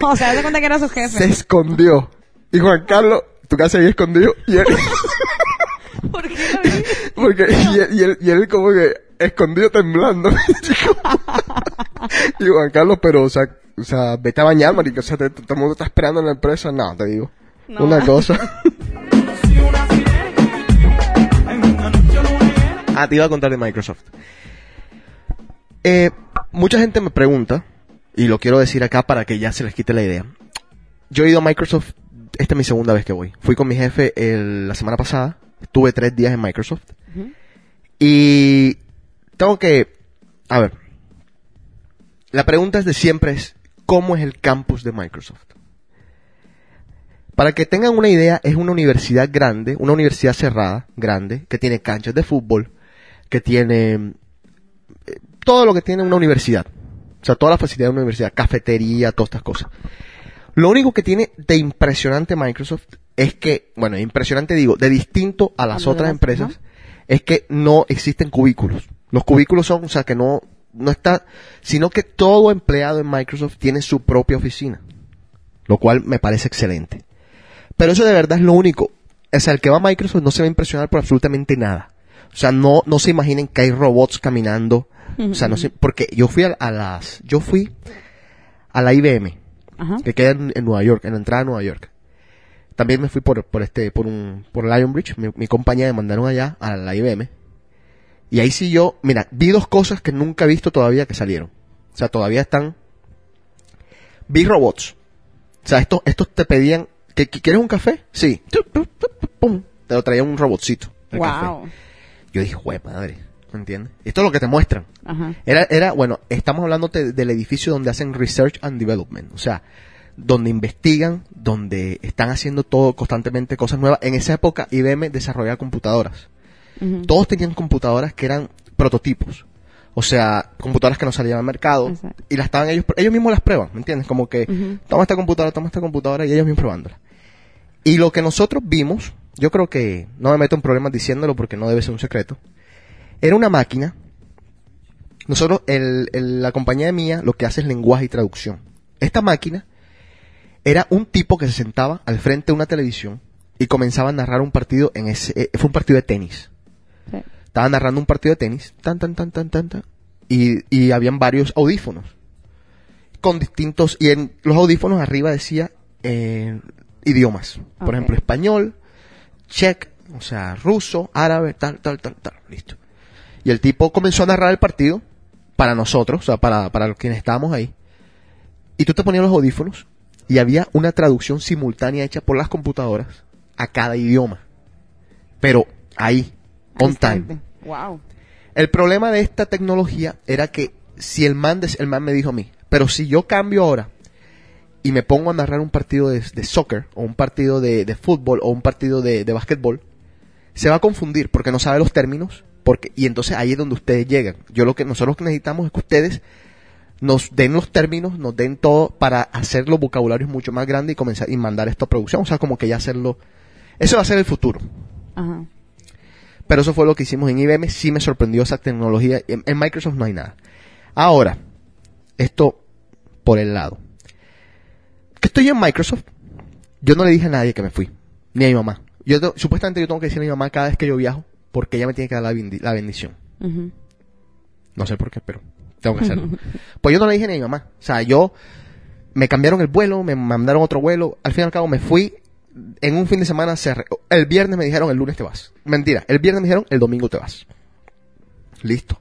O sea, se cuenta que era su jefe. Se escondió. Y Juan Carlos, tu casa había escondido, y él, [laughs] [laughs] ¿Por qué lo vi? [laughs] porque, y él, y él, y él como que escondido temblando. [laughs] y Juan Carlos, pero, o sea, o sea, vete a bañar, marica, o sea, te- todo el mundo está esperando en la empresa, no, te digo. No. Una cosa. ah, te iba a contar de Microsoft. Eh, mucha gente me pregunta, y lo quiero decir acá para que ya se les quite la idea. Yo he ido a Microsoft, esta es mi segunda vez que voy. Fui con mi jefe el- la semana pasada, estuve tres días en Microsoft. Y tengo que, a ver, la pregunta es de siempre es, ¿cómo es el campus de Microsoft? Para que tengan una idea, es una universidad grande, una universidad cerrada, grande, que tiene canchas de fútbol, que tiene eh, todo lo que tiene una universidad. O sea, toda la facilidad de una universidad, cafetería, todas estas cosas. Lo único que tiene de impresionante Microsoft es que, bueno, impresionante digo, de distinto a las A otras empresas, es que no existen cubículos. Los cubículos son, o sea, que no, no está, sino que todo empleado en Microsoft tiene su propia oficina. Lo cual me parece excelente. Pero eso de verdad es lo único. O sea, el que va a Microsoft no se va a impresionar por absolutamente nada. O sea, no, no se imaginen que hay robots caminando. O sea, no sé, [laughs] porque yo fui a, a las, yo fui a la IBM, Ajá. que queda en, en Nueva York, en la entrada de Nueva York. También me fui por, por este, por un, por Lionbridge, mi, mi compañía me mandaron allá a la IBM. Y ahí sí yo, mira, vi dos cosas que nunca he visto todavía que salieron. O sea, todavía están. Vi robots. O sea, estos, estos te pedían, ¿que, que- ¿quieres un café? Sí. Pum. Te lo traía un robotcito. el café. Wow. Yo dije, jue madre, ¿me entiendes? Esto es lo que te muestran. Ajá. Era, era, bueno, estamos hablando de- del edificio donde hacen research and development, o sea, donde investigan, donde están haciendo todo constantemente cosas nuevas. En esa época IBM desarrollaba computadoras. Todos tenían computadoras que eran prototipos. O sea, computadoras que no salían al mercado. Exacto. Y las estaban ellos, ellos mismos las prueban, ¿me entiendes? Como que, toma esta computadora, toma esta computadora y ellos mismos probándola. Y lo que nosotros vimos, yo creo que no me meto en problemas diciéndolo porque no debe ser un secreto, era una máquina. Nosotros, el, el- la compañía mía lo que hace es lenguaje y traducción. Esta máquina era un tipo que se sentaba al frente de una televisión y comenzaba a narrar un partido en ese, eh, fue un partido de tenis. Sí. Estaba narrando un partido de tenis, tan, tan, tan, tan, tan, tan, y, y habían varios audífonos. Con distintos, y en los audífonos arriba decía eh, idiomas. Por ejemplo, español, check, o sea, ruso, árabe, tal, tal, tal, tal, listo. Y el tipo comenzó a narrar el partido para nosotros, o sea, para, para quienes estábamos ahí. Y tú te ponías los audífonos y había una traducción simultánea hecha por las computadoras a cada idioma. Pero ahí, on instante. time. Wow. El problema de esta tecnología era que si el man, des- el man me dijo a mí, pero si yo cambio ahora y me pongo a narrar un partido de, de soccer o un partido de, de fútbol o un partido de, de básquetbol, se va a confundir porque no sabe los términos porque y entonces ahí es donde ustedes llegan. Yo lo que nosotros necesitamos es que ustedes nos den los términos, nos den todo para hacer los vocabularios mucho más grandes y comenzar y mandar esto a producción, o sea, como que ya hacerlo eso va a ser el futuro. Ajá. Pero eso fue lo que hicimos en IBM. Sí me sorprendió esa tecnología. En, en Microsoft no hay nada. Ahora, esto por el lado. Que estoy en Microsoft. Yo no le dije a nadie que me fui. Ni a mi mamá. Yo te- supuestamente yo tengo que decirle a mi mamá cada vez que yo viajo. Porque ella me tiene que dar la, bendi- la bendición. No sé por qué, pero tengo que hacerlo. [laughs] pues yo no le dije ni a mi mamá. O sea, yo me cambiaron el vuelo, me mandaron otro vuelo. Al fin y al cabo me fui. En un fin de semana, se el viernes me dijeron el lunes te vas. Mentira, el viernes me dijeron el domingo te vas. Listo.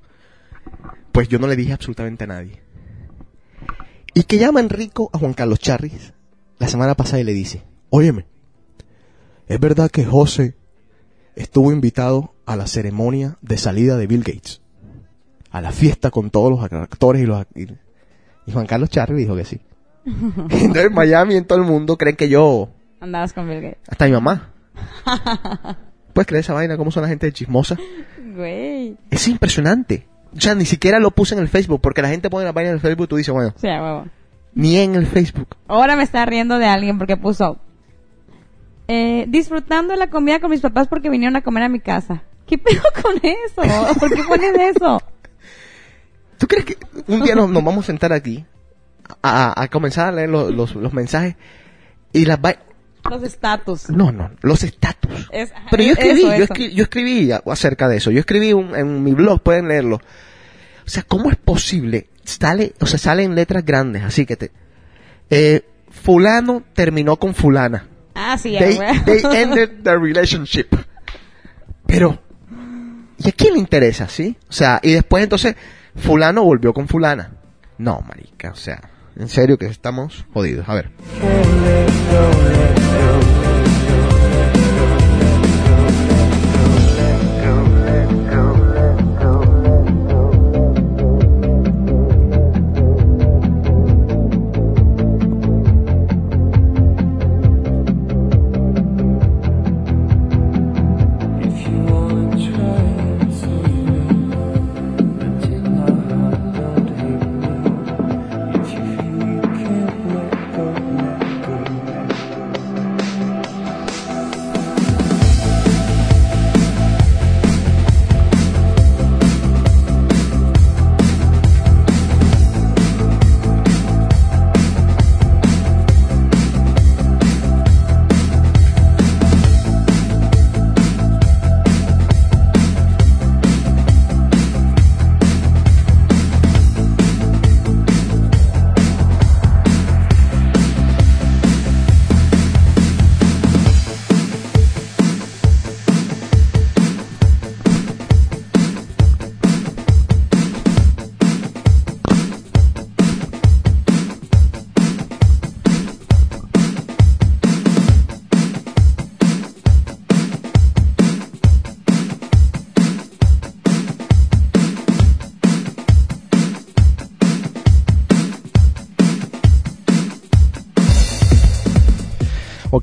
Pues yo no le dije absolutamente a nadie. Y que llama Enrico a Juan Carlos Charris la semana pasada y le dice, óyeme, ¿es verdad que José estuvo invitado a la ceremonia de salida de Bill Gates? A la fiesta con todos los actores y los... Y, y Juan Carlos Charri dijo que sí. [laughs] Entonces en Miami, en todo el mundo, creen que yo... Andabas con Bill Gates. Hasta mi mamá. [laughs] ¿Puedes creer esa vaina? ¿Cómo son la gente chismosa? Güey. Es impresionante. O sea, ni siquiera lo puse en el Facebook, porque la gente pone la vaina en el Facebook y tú dices, bueno, Sí, huevo. ni en el Facebook. Ahora me está riendo de alguien porque puso eh, disfrutando de la comida con mis papás porque vinieron a comer a mi casa. ¿Qué pedo con eso? ¿Por qué ponen eso? ¿Tú crees que un día nos, nos vamos a sentar aquí a, comenzar a leer los, los- los mensajes y las vai- Los estatus. No, no, los estatus. Es- Pero yo eso, escribí, yo, eso. escri- yo escribí acerca de eso. Yo escribí un- en mi blog, pueden leerlo. O sea, ¿cómo es posible? Sale, o sea, sale en letras grandes, así que te... Eh, fulano terminó con fulana. Ah, sí, They, they [laughs] ended the relationship. Pero, ¿y a quién le interesa, sí? O sea, y después entonces, fulano volvió con fulana. No, marica, o sea, en serio que estamos jodidos. A ver.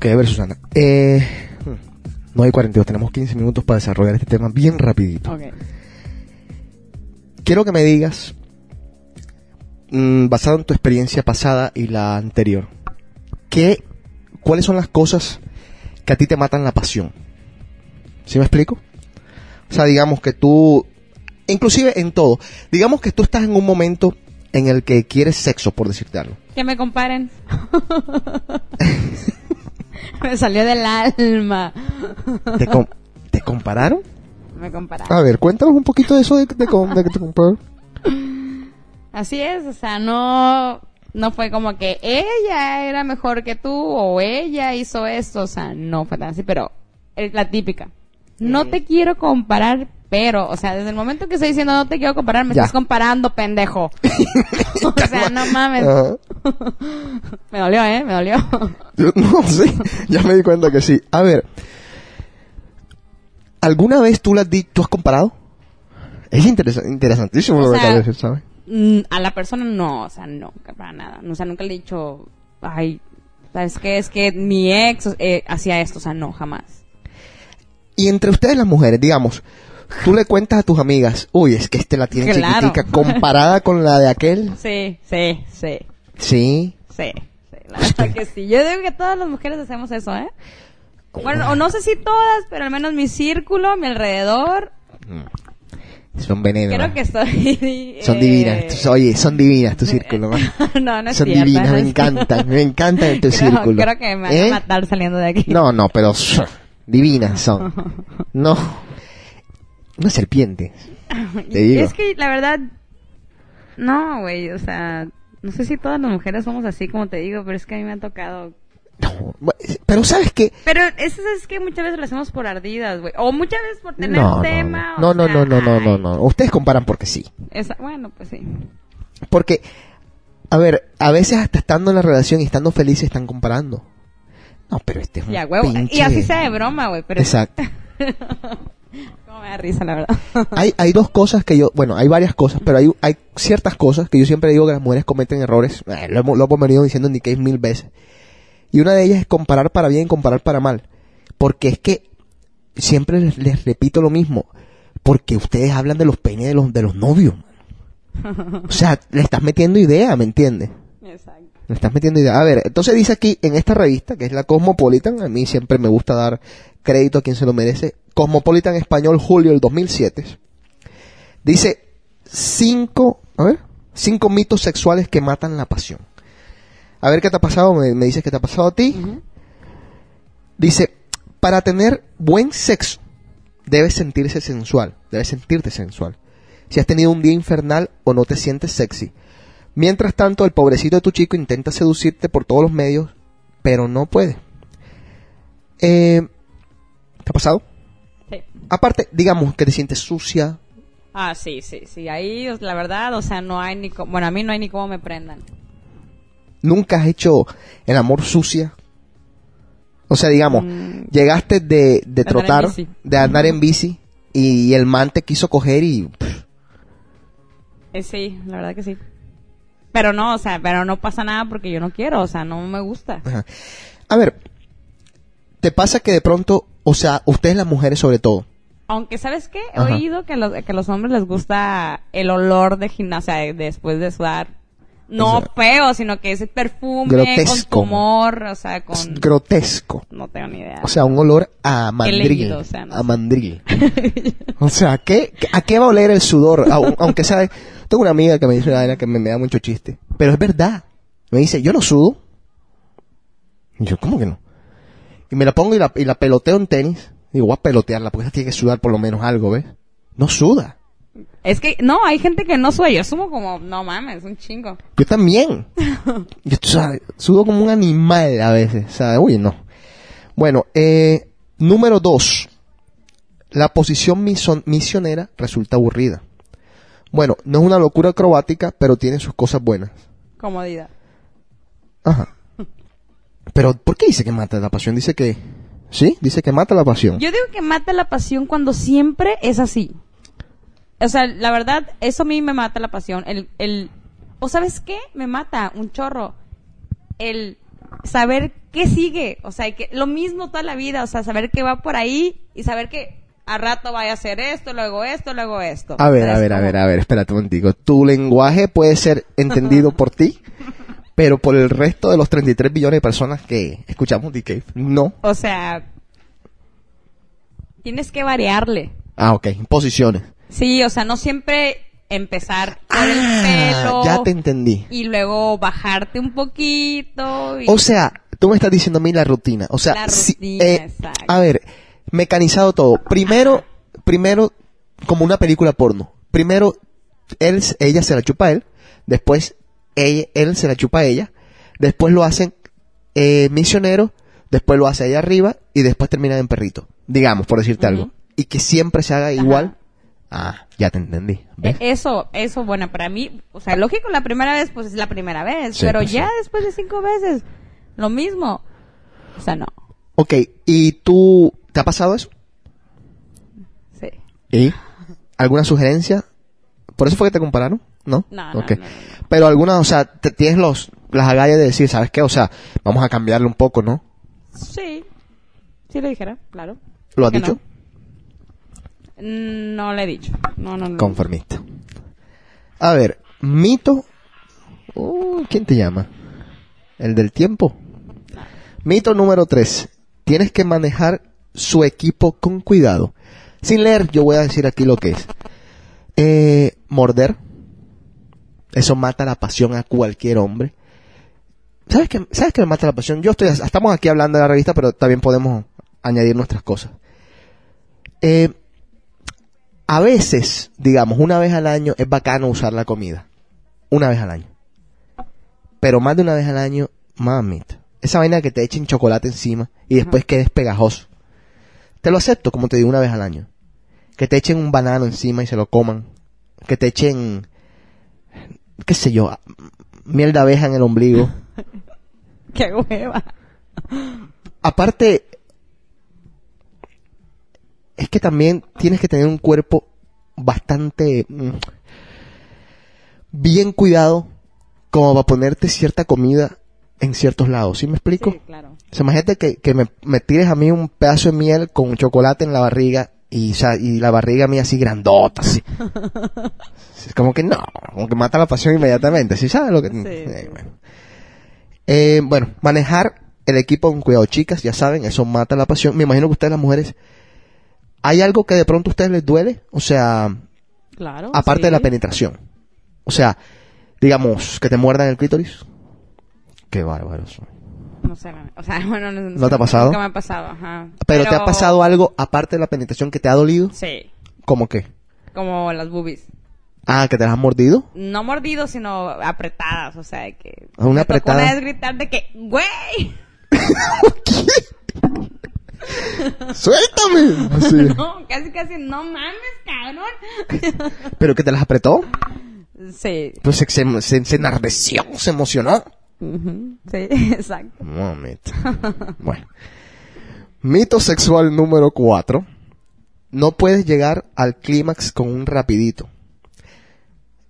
Ok, a ver, Susana. Eh, 9 y 42, tenemos 15 minutos para desarrollar este tema bien rapidito. Ok. Quiero que me digas, mm, basado en tu experiencia pasada y la anterior, ¿qué, ¿cuáles son las cosas que a ti te matan la pasión? ¿Sí me explico? O sea, digamos que tú, inclusive en todo, digamos que tú estás en un momento en el que quieres sexo, por decirte algo. Que me comparen. [laughs] [laughs] me salió del alma. ¿Te, com- ¿te compararon? me compararon. A ver, cuéntanos un poquito de eso de, de, com- de que te compararon. Así es, o sea, no, no fue como que ella era mejor que tú o ella hizo esto, o sea, no fue tan así, pero es la típica. No te quiero comparar, pero, o sea, desde el momento que estoy diciendo no te quiero comparar, me Ya. estás comparando, pendejo. [laughs] [laughs] o sea, no mames. [laughs] Me dolió, ¿eh? Me dolió. No sé, ya me di cuenta que sí. A ver, ¿alguna vez tú, la has di- tú has comparado? Es interesa- interesantísimo O lo que sea, de decir, ¿sabes? Mm, a la persona no, o sea, nunca, para nada. O sea, nunca le he dicho, ay, ¿sabes qué? Es que mi ex eh, hacía esto, o sea, no, jamás. Y entre ustedes las mujeres, digamos, tú le cuentas a tus amigas, uy, es que este la tiene Claro. chiquitica, comparada con la de aquel. Sí, sí, sí, Sí. sí. sí la verdad que sí. Yo digo que todas las mujeres hacemos eso, ¿eh? Bueno, o no sé si todas, pero al menos mi círculo, mi alrededor, Son venenos. creo que estoy... [laughs] Son eh, divinas. Oye, son divinas tu [laughs] círculo, ¿no? [laughs] no, no es Son cierto, divinas, no me es encantan, me encantan en tu Creo- círculo. Creo que me van ¿Eh? a matar saliendo de aquí. No, no, pero divinas son. No. Una serpiente. [laughs] Te digo. Es que la verdad, no, güey, o sea, no sé si todas las mujeres somos así como te digo, pero es que a mí me ha tocado. No, pero ¿sabes qué? Pero eso es que muchas veces lo hacemos por ardidas, güey, o muchas veces por tener No, no, tema. no, o no, sea, no, no, no, no, no. Ustedes comparan porque sí. esa- bueno, pues sí. Porque, a ver, a veces hasta estando en la relación y estando felices están comparando. No, pero este es un Ya, pinche- Y así sea de broma, güey, pero Exacto. [laughs] [laughs] Como me da risa, la verdad. [laughs] hay, hay dos cosas que yo, bueno, hay varias cosas, pero hay, hay ciertas cosas que yo siempre digo que las mujeres cometen errores. Eh, lo, hemos, lo hemos venido diciendo en Nikkei mil veces. Y una de ellas es comparar para bien y comparar para mal. Porque es que siempre les, les repito lo mismo. Porque ustedes hablan de los peines de los, de los novios. [laughs] O sea, le estás metiendo idea, ¿me entiendes? Exacto. Le estás metiendo idea. A ver, entonces dice aquí en esta revista, que es la Cosmopolitan, a mí siempre me gusta dar crédito a quien se lo merece. Cosmopolitan Español, julio del 2007. Dice cinco, a ver, cinco mitos sexuales que matan la pasión. A ver qué te ha pasado, me, me dices qué te ha pasado a ti. Dice, para tener buen sexo, debes sentirse sensual, debes sentirte sensual. Si has tenido un día infernal o no te sientes sexy. Mientras tanto, el pobrecito de tu chico intenta seducirte por todos los medios, pero no puede. Eh, ¿Te ha pasado? Sí. Aparte, digamos que te sientes sucia. Ah, sí, sí, sí. Ahí, la verdad, o sea, no hay ni cómo, bueno, a mí no hay ni cómo me prendan. Nunca has hecho el amor sucia. O sea, digamos, Mm. llegaste de, trotar, de andar en bici, y el man te quiso coger y... Eh, sí, la verdad que sí. Pero no, o sea, pero no pasa nada porque yo no quiero, o sea, no me gusta. Ajá. A ver, ¿te pasa que de pronto, o sea, ustedes las mujeres sobre todo, Aunque, ¿sabes qué? He Ajá. oído que, los, que a los hombres les gusta el olor de gimnasia de- después de sudar. No O sea, feo, sino que ese perfume grotesco. con o sea, es con... grotesco? No tengo ni idea. O sea, un olor a mandril. leído, o sea, no a mandril. [laughs] o sea, ¿qué, ¿a qué va a oler el sudor? Au- Aunque sea... Tengo una amiga que me dice una vaina que me, me da mucho chiste. Pero es verdad. Me dice, yo no sudo. Y yo, ¿cómo que no? Y me la pongo y la, y la peloteo en tenis. Digo, voy a pelotearla porque esa tiene que sudar por lo menos algo, ¿ves? No suda. Es que, no, hay gente que no suda. Yo sumo como, no mames, un chingo. Yo también. [laughs] Yo sabes, sudo como un animal a veces. O sea, uy, no. Bueno, eh, número dos. La posición misionera resulta aburrida. Bueno, no es una locura acrobática, pero tiene sus cosas buenas. Comodidad. Ajá. Pero, ¿por qué dice que mata la pasión? Dice que... ¿Sí? Dice que mata la pasión. Yo digo que mata la pasión cuando siempre es así. O sea, la verdad, eso a mí me mata la pasión. El, el, o sabes qué? Me mata un chorro. El saber qué sigue. O sea, que lo mismo toda la vida. O sea, saber que va por ahí y saber que a rato vaya a hacer esto, luego esto, luego esto. A ver, a ver, a ver, a ver, espérate un momentico. Tu lenguaje puede ser entendido por ti, [laughs] pero por el resto de los 33 billones de personas que escuchamos DK, no. O sea, tienes que variarle. Ah, ok, posiciones. Sí, o sea, no siempre empezar por Ah, el pelo. ya te entendí. y luego bajarte un poquito. Y... O sea, tú me estás diciendo a mí la rutina. O sea, La si- rutina, eh, exacto. a ver, mecanizado todo. Primero, primero, como una película porno. Primero, él, ella se la chupa a él. Después, ella- él se la chupa a ella. Después lo hacen eh, misionero. Después lo hace ella arriba. Y después termina en perrito. Digamos, por decirte algo. Y que siempre se haga igual. Ah, ya te entendí. ¿ves? Eh, Eso, eso, bueno, para mí, o sea, lógico, la primera vez, pues es la primera vez, Sí, pero pues, ya sí. después de cinco veces, lo mismo. O sea, no, Ok, ¿y tú, te ha pasado eso? sí. ¿Y? ¿Alguna sugerencia? ¿Por eso fue que te compararon? ¿No? No, no, Ok. no, no, no. Pero alguna, o sea, te- tienes los, las agallas de decir, ¿sabes qué? O sea, vamos a cambiarle un poco, ¿no? Sí, sí lo dijera, claro. ¿Lo has ¿Por qué dicho? No? Le he dicho. No, no, no. Conformista. A ver, mito. Uy, ¿Quién te llama? ¿El del tiempo? Mito número 3. Tienes que manejar su equipo con cuidado. Sin leer, yo voy a decir aquí lo que es. Eh, morder. Eso mata la pasión a cualquier hombre. ¿Sabes qué, ¿Sabes qué me mata la pasión? Yo estoy, estamos aquí hablando de la revista, pero también podemos añadir nuestras cosas. Eh, a veces, digamos, una vez al año es bacano usar la comida. Una vez al año. Pero más de una vez al año, mamita. Esa vaina que te echen chocolate encima y después quedes pegajoso. Te lo acepto, como te digo, una vez al año. Que te echen un banano encima y se lo coman. Que te echen, qué sé yo, miel de abeja en el ombligo. [laughs] Qué hueva. Aparte, es, que también tienes que tener un cuerpo bastante mm, bien cuidado como para ponerte cierta comida en ciertos lados. ¿Sí me explico? Sí, claro. O sea, imagínate que, que me, me tires a mí un pedazo de miel con chocolate en la barriga y, o sea, y la barriga mía así grandota, así. [laughs] es como que no, como que mata la pasión inmediatamente. ¿Sí sabes lo que...? Eh, sí. bueno. Eh, bueno, manejar el equipo con cuidado, chicas, ya saben, eso mata la pasión. Me imagino que ustedes las mujeres... ¿Hay algo que de pronto a ustedes les duele? O sea, Claro. aparte de la penetración. O sea, digamos, que te muerdan el clítoris. Qué bárbaro soy. No sé, o sea, [laughs] bueno, no, ¿No te ha pasado? Nunca me ha pasado, ajá. Pero, ¿te ha pasado algo aparte de la penetración que te ha dolido? Sí, ¿Cómo qué? como las boobies. Ah, que te las has mordido. No mordidos, sino apretadas, o sea, de que... Ah, una apretada. Una vez gritar de que, güey, [laughs] ¡Suéltame! Así. [laughs] no, casi casi, no mames, cabrón. ¿Pero que te las apretó? sí, Pues se, se- se enardeció, se emocionó. Sí, [laughs] exacto. Mamita. Bueno. Mito sexual número 4. No puedes llegar al clímax con un rapidito.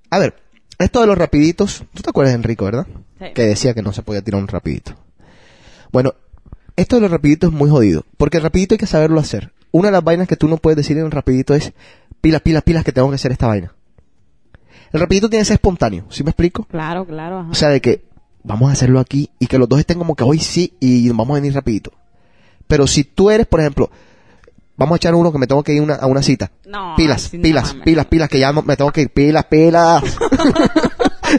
A ver, esto de los rapiditos, ¿tú te acuerdas de Enrico, verdad? Sí. Que decía que no se podía tirar un rapidito. Bueno, esto de los rapiditos es muy jodido, porque el rapidito hay que saberlo hacer. Una de las vainas que tú no puedes decir en un rapidito es, pilas, pilas, pilas, que tengo que hacer esta vaina. El rapidito tiene que ser espontáneo, ¿sí me explico? Claro, claro, ajá. O sea, de que vamos a hacerlo aquí y que los dos estén como que hoy sí y vamos a venir rapidito. Pero si tú eres, por ejemplo, vamos a echar uno que me tengo que ir una- a una cita. No, pilas, pilas, pilas, pilas, que ya no- me tengo que ir. Pilas, pilas. [laughs]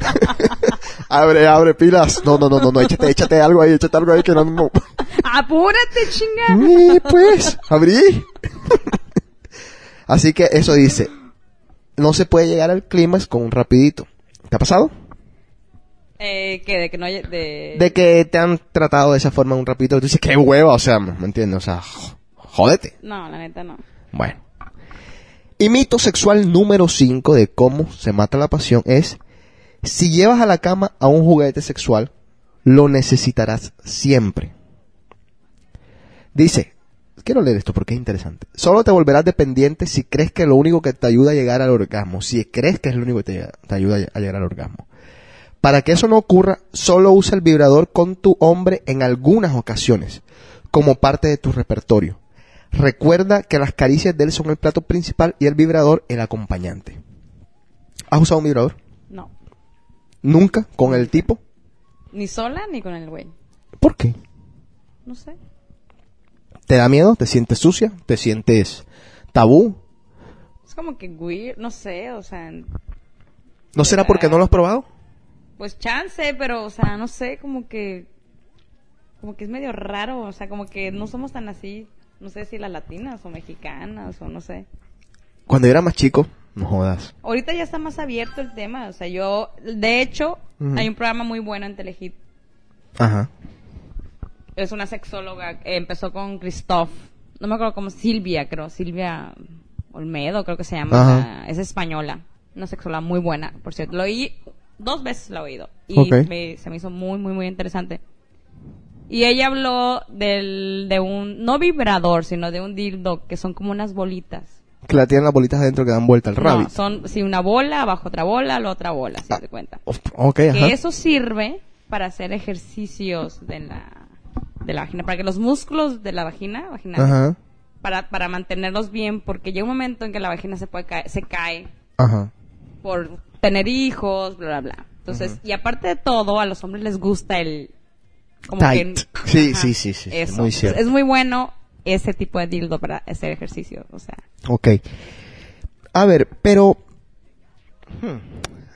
abre, abre, pilas. No, no, no, no, no, échate, échate algo ahí, échate algo ahí que no, no. Apúrate, chinga. Ni, pues, abrí. Así que eso dice, no se puede llegar al clímax con un rapidito. ¿Te ha pasado? Eh, que de que no haya, de... de que te han tratado de esa forma un rapidito, tú dices, qué hueva, o sea, ¿me entiendes? O sea, jódete. No, la neta no. Bueno. Y mito sexual número 5 de cómo se mata la pasión es, si llevas a la cama a un juguete sexual, lo necesitarás siempre. Dice, quiero leer esto porque es interesante. Solo te volverás dependiente si crees que lo único que te ayuda a llegar al orgasmo, si crees que es lo único que te, te ayuda a llegar al orgasmo. Para que eso no ocurra, solo usa el vibrador con tu hombre en algunas ocasiones, como parte de tu repertorio. Recuerda que las caricias de él son el plato principal y el vibrador el acompañante. ¿Has usado un vibrador? No. Nunca con el tipo. Ni sola ni con el güey. ¿Por qué? No sé. ¿Te da miedo? ¿Te sientes sucia? ¿Te sientes tabú? Es como que weird, no sé, o sea, ¿No será porque no lo has probado? Pues chance, pero, o sea, no sé, como que, como que es medio raro, o sea, como que no somos tan así, no sé si las latinas o mexicanas o no sé. Cuando yo era más chico, no jodas. Ahorita ya está más abierto el tema, o sea, yo, de hecho, hay un programa muy bueno en Telehit, Ajá. es una sexóloga, empezó con Christoph, no me acuerdo cómo, Silvia, creo, Silvia Olmedo, creo que se llama, Ajá. es española, una sexóloga muy buena, por cierto, lo oí, dos veces lo he oído, y me- se me hizo muy, muy, muy interesante. Y ella habló del, de un, no vibrador, sino de un dildo, que son como unas bolitas. Que la tienen las bolitas adentro que dan vuelta al No, rabbit. son, sí, una bola, abajo otra bola, la otra bola, si Ah. te cuenta. Of- Ok, ajá. Que eso sirve para hacer ejercicios de la, de la vagina, para que los músculos de la vagina, vagina Ajá. para, para mantenerlos bien, porque llega un momento en que la vagina se puede caer, se cae Ajá. por tener hijos, bla, bla, bla. Entonces, y aparte de todo, a los hombres les gusta el... Como Tight. que- Sí, sí, sí, sí, Eso. muy cierto. Es muy bueno ese tipo de dildo para hacer ejercicio, o sea. Ok. A ver, pero... hmm,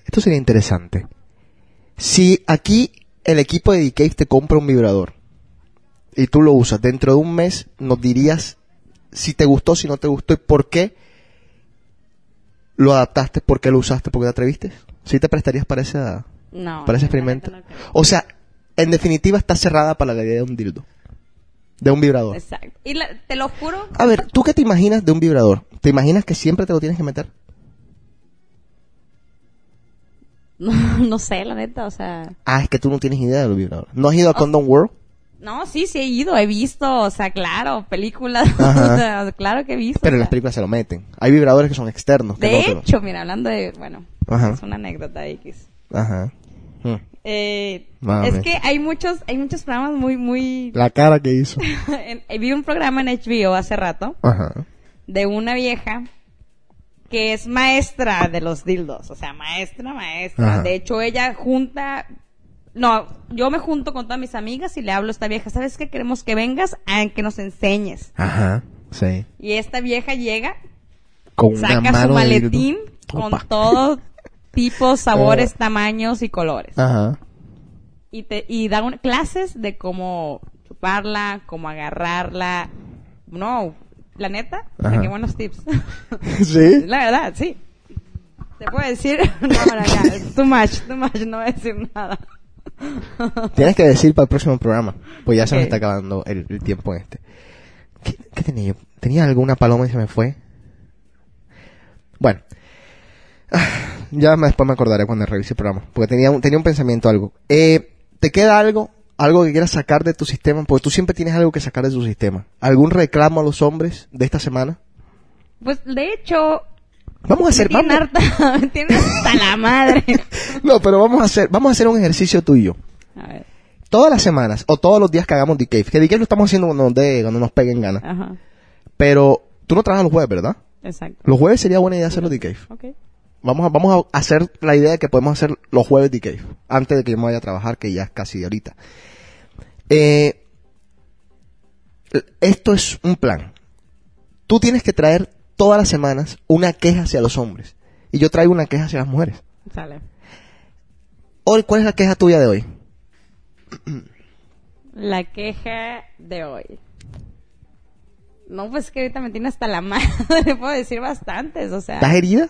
esto sería interesante. Si aquí el equipo de DK te compra un vibrador y tú lo usas, dentro de un mes nos dirías si te gustó, si no te gustó y por qué lo adaptaste, por qué lo usaste, por qué te atreviste. ¿Sí te prestarías para esa, No. para ese experimento? no. O sea, en definitiva está cerrada para la idea de un dildo. De un vibrador. Exacto. Y la- te lo juro, A ver, ¿tú qué te imaginas de un vibrador? ¿Te imaginas que siempre te lo tienes que meter? [laughs] no, no sé, la neta, o sea... Ah, es que tú no tienes idea del vibrador. ¿No has ido a Condom World? No, sí, sí he ido, he visto, o sea, claro, películas, [laughs] Ajá. o sea, claro que he visto. Pero o las películas se lo meten. Hay vibradores que son externos. que De no te lo- hecho, mira, hablando de, bueno, Ajá. es una anécdota X. Ajá. Mm. Eh, es que hay muchos, hay muchos programas muy, muy... La cara que hizo. [laughs] en- vi un programa en HBO hace rato Ajá. de una vieja que es maestra de los dildos, o sea, maestra, maestra. Ajá. De hecho, ella junta, no, yo me junto con todas mis amigas y le hablo a esta vieja, ¿sabes qué? Queremos que vengas a que nos enseñes. Ajá. Sí. Y esta vieja llega, Con una saca mano su maletín con todo [laughs] tipo, sabores, tamaños y colores. Ajá. Y, te, y da un- clases de cómo chuparla, cómo agarrarla. No, la neta, o sea, Ajá. qué buenos tips. [laughs] ¿Sí? [laughs] la verdad, sí. Te puedo decir, no, bueno, ya, too much, too much, no voy a decir nada. Tienes que decir para el próximo programa. Pues ya se nos Ok. está acabando el, el tiempo en este. ¿Qué, qué tenía yo? ¿Tenía alguna paloma y se me fue? Bueno. Ah, Ya me- después me acordaré cuando revise el programa. Porque tenía un, tenía un pensamiento algo. Eh, ¿Te queda algo? Algo que quieras sacar de tu sistema. Porque tú siempre tienes algo que sacar de tu sistema. ¿Algún reclamo a los hombres de esta semana? Pues, de hecho, Vamos a hacer, tiene vamos. harta, [laughs] me tiene hasta la madre. [laughs] No, pero vamos a hacer, vamos a hacer un ejercicio tú y yo. A ver, Todas las semanas, o todos los días que hagamos Decave. Que Decave lo estamos haciendo cuando nos, dé- cuando nos peguen ganas. ajá, Pero tú no trabajas los jueves, ¿verdad? exacto. Los jueves sería buena idea hacerlo Decave. Ok. Vamos a, vamos a hacer la idea de que podemos hacer los jueves Decave. Antes de que yo me vaya a trabajar, que ya es casi ahorita. Eh, esto es un plan. Tú tienes que traer todas las semanas una queja hacia los hombres. Y yo traigo una queja hacia las mujeres. Sale. Hoy, ¿cuál es la queja tuya de hoy? La queja de hoy. No, pues que ahorita me tiene hasta la [laughs] madre, puedo decir bastantes, o sea. ¿Estás herida?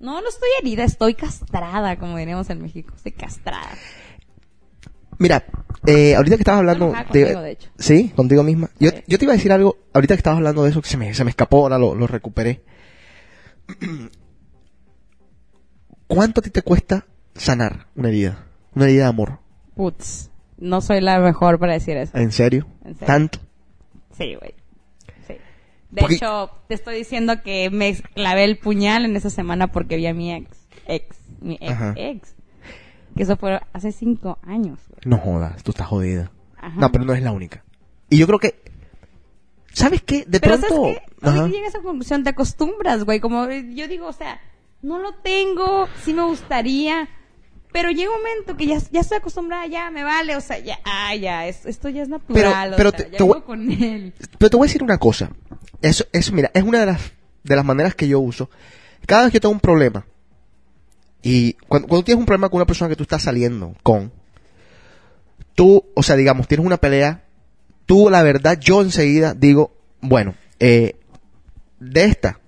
No, no estoy herida, estoy castrada, como diríamos en México. Estoy castrada. Mira, eh, ahorita que estabas hablando... contigo, de hecho. Sí, contigo misma. Yo, Sí. yo te iba a decir algo, ahorita que estabas hablando de eso, que se me, se me escapó, ahora lo, lo recuperé. [clears throat] ¿Cuánto a ti te cuesta sanar una herida? Una herida de amor. Putz, no soy la mejor para decir eso. ¿En serio? ¿En serio? ¿Tanto? Sí, güey. Sí. De Porque- hecho, te estoy diciendo que me clavé el puñal en esa semana porque vi a mi ex. Ex. Mi ex. Ajá. Ex. Que eso fue hace cinco años, güey. No jodas, tú estás jodida. Ajá. No, pero no es la única. Y yo creo que... ¿Sabes qué? De Pero pronto... ¿sabes qué? Ajá. Ahorita llega a esa conclusión, te acostumbras, güey. Como eh, yo digo, o sea, no lo tengo, sí me gustaría, pero llega un momento que ya, ya estoy acostumbrada, ya me vale, o sea, ya, ah, ya, es- esto ya es natural, pero o sea, te- ya te vivo voy- con él. Pero te voy a decir una cosa. Eso, eso, mira, es una de las, de las maneras que yo uso. Cada vez que tengo un problema, y cuando, tienes un problema con una persona que tú estás saliendo con, tú, o sea, digamos, tienes una pelea, tú, la verdad, yo enseguida digo, bueno, eh, de esta,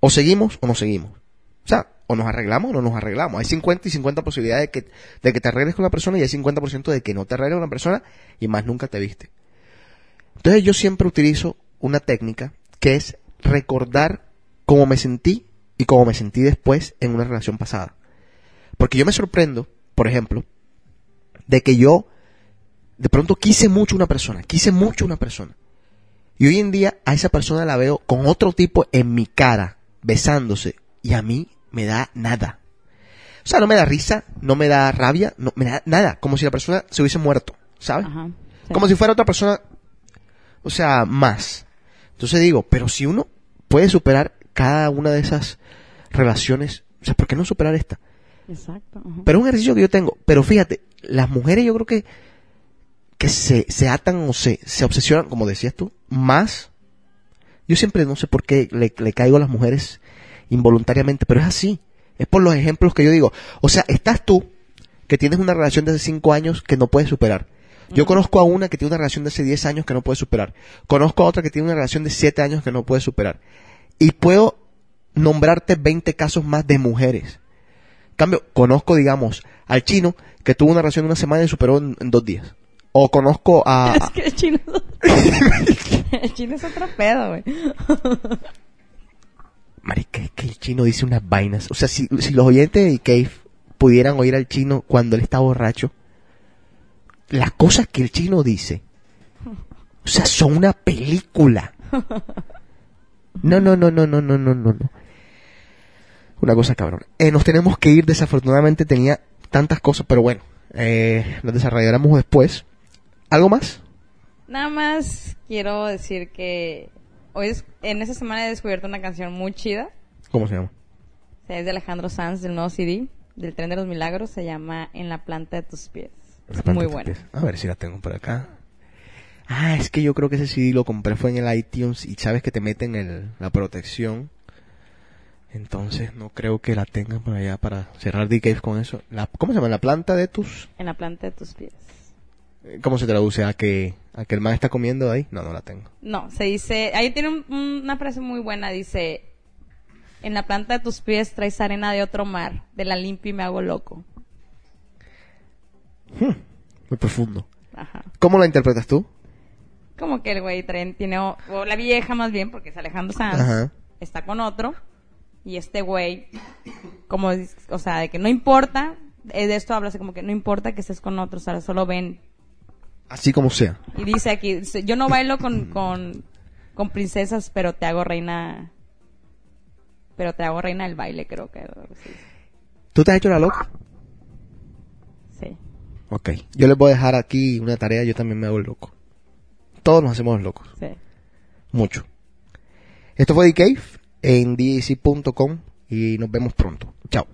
o seguimos o no seguimos. O sea, o nos arreglamos o no nos arreglamos. Hay 50 y 50 posibilidades de que, de que te arregles con la persona y hay 50% de que no te arregles con la persona y más nunca te viste. Entonces yo siempre utilizo una técnica que es recordar cómo me sentí y cómo me sentí después en una relación pasada. Porque yo me sorprendo, por ejemplo, de que yo de pronto quise mucho una persona, quise mucho una persona. Y hoy en día a esa persona la veo con otro tipo en mi cara, besándose, y a mí me da nada. O sea, no me da risa, no me da rabia, no me da nada, como si la persona se hubiese muerto, ¿sabes? Ajá. sí. Como si fuera otra persona, o sea, más. Entonces digo, pero si uno puede superar cada una de esas relaciones, o sea, ¿por qué no superar esta? Exacto. Pero es un ejercicio que yo tengo. Pero fíjate, las mujeres yo creo que, que se, se atan o se, se obsesionan, como decías tú, más. Yo siempre no sé por qué le, le caigo a las mujeres involuntariamente, pero es así. Es por los ejemplos que yo digo. O sea, estás tú, que tienes una relación de hace 5 años que no puedes superar. Yo conozco a una que tiene una relación de hace 10 años que no puede superar. Conozco a otra que tiene una relación de 7 años que no puede superar. Y puedo nombrarte 20 casos más de mujeres. Cambio, conozco, digamos, al chino que tuvo una relación de una semana y superó en, en dos días. O conozco a... [laughs] Es que el chino [laughs] el chino es otro pedo, güey. Marica, es que el chino dice unas vainas. O sea, si, si los oyentes de Cave pudieran oír al chino cuando él está borracho, las cosas que el chino dice O sea, son una película. No, no, no, no, no, no, no, no. Una cosa cabrón. Eh, nos tenemos que ir, desafortunadamente tenía tantas cosas, pero bueno, eh, nos desarrollaremos después. ¿Algo más? Nada más quiero decir que hoy es- en esta semana he descubierto una canción muy chida. ¿Cómo se llama? Es de Alejandro Sanz del nuevo CD del Tren de los Milagros. Se llama En la planta de tus pies. Muy buena. pies. A ver si la tengo por acá. Ah, es que yo creo que ese CD lo compré fue en el iTunes y sabes que te meten el, la protección. Entonces no creo que la tengan por allá para cerrar The Cave con eso. La, ¿Cómo se llama? La planta de tus... En la planta de tus pies. eh, ¿Cómo se traduce? ¿A que, a que el man está comiendo ahí? No, no la tengo. No, se dice, ahí tiene un- un- una frase muy buena, dice, en la planta de tus pies traes arena de otro mar, de la limpio y me hago loco. Muy profundo. Ajá. ¿Cómo la interpretas tú? Como que el güey tiene, o, o la vieja más bien, porque es Alejandro Sanz, Ajá. está con otro, y este güey, como, o sea, de que no importa, eh, de esto habla como que no importa que estés con otro, o sea, solo ven. Así como sea. Y dice aquí, yo no bailo con, con, con princesas, pero te hago reina, pero te hago reina del baile, creo que. así. ¿Tú te has hecho la loca? Sí. Ok. Yo les voy a dejar aquí una tarea. Yo también me hago el loco. Todos nos hacemos locos. Sí. Mucho. Esto fue The Cave en dac.com y nos vemos pronto. Chao.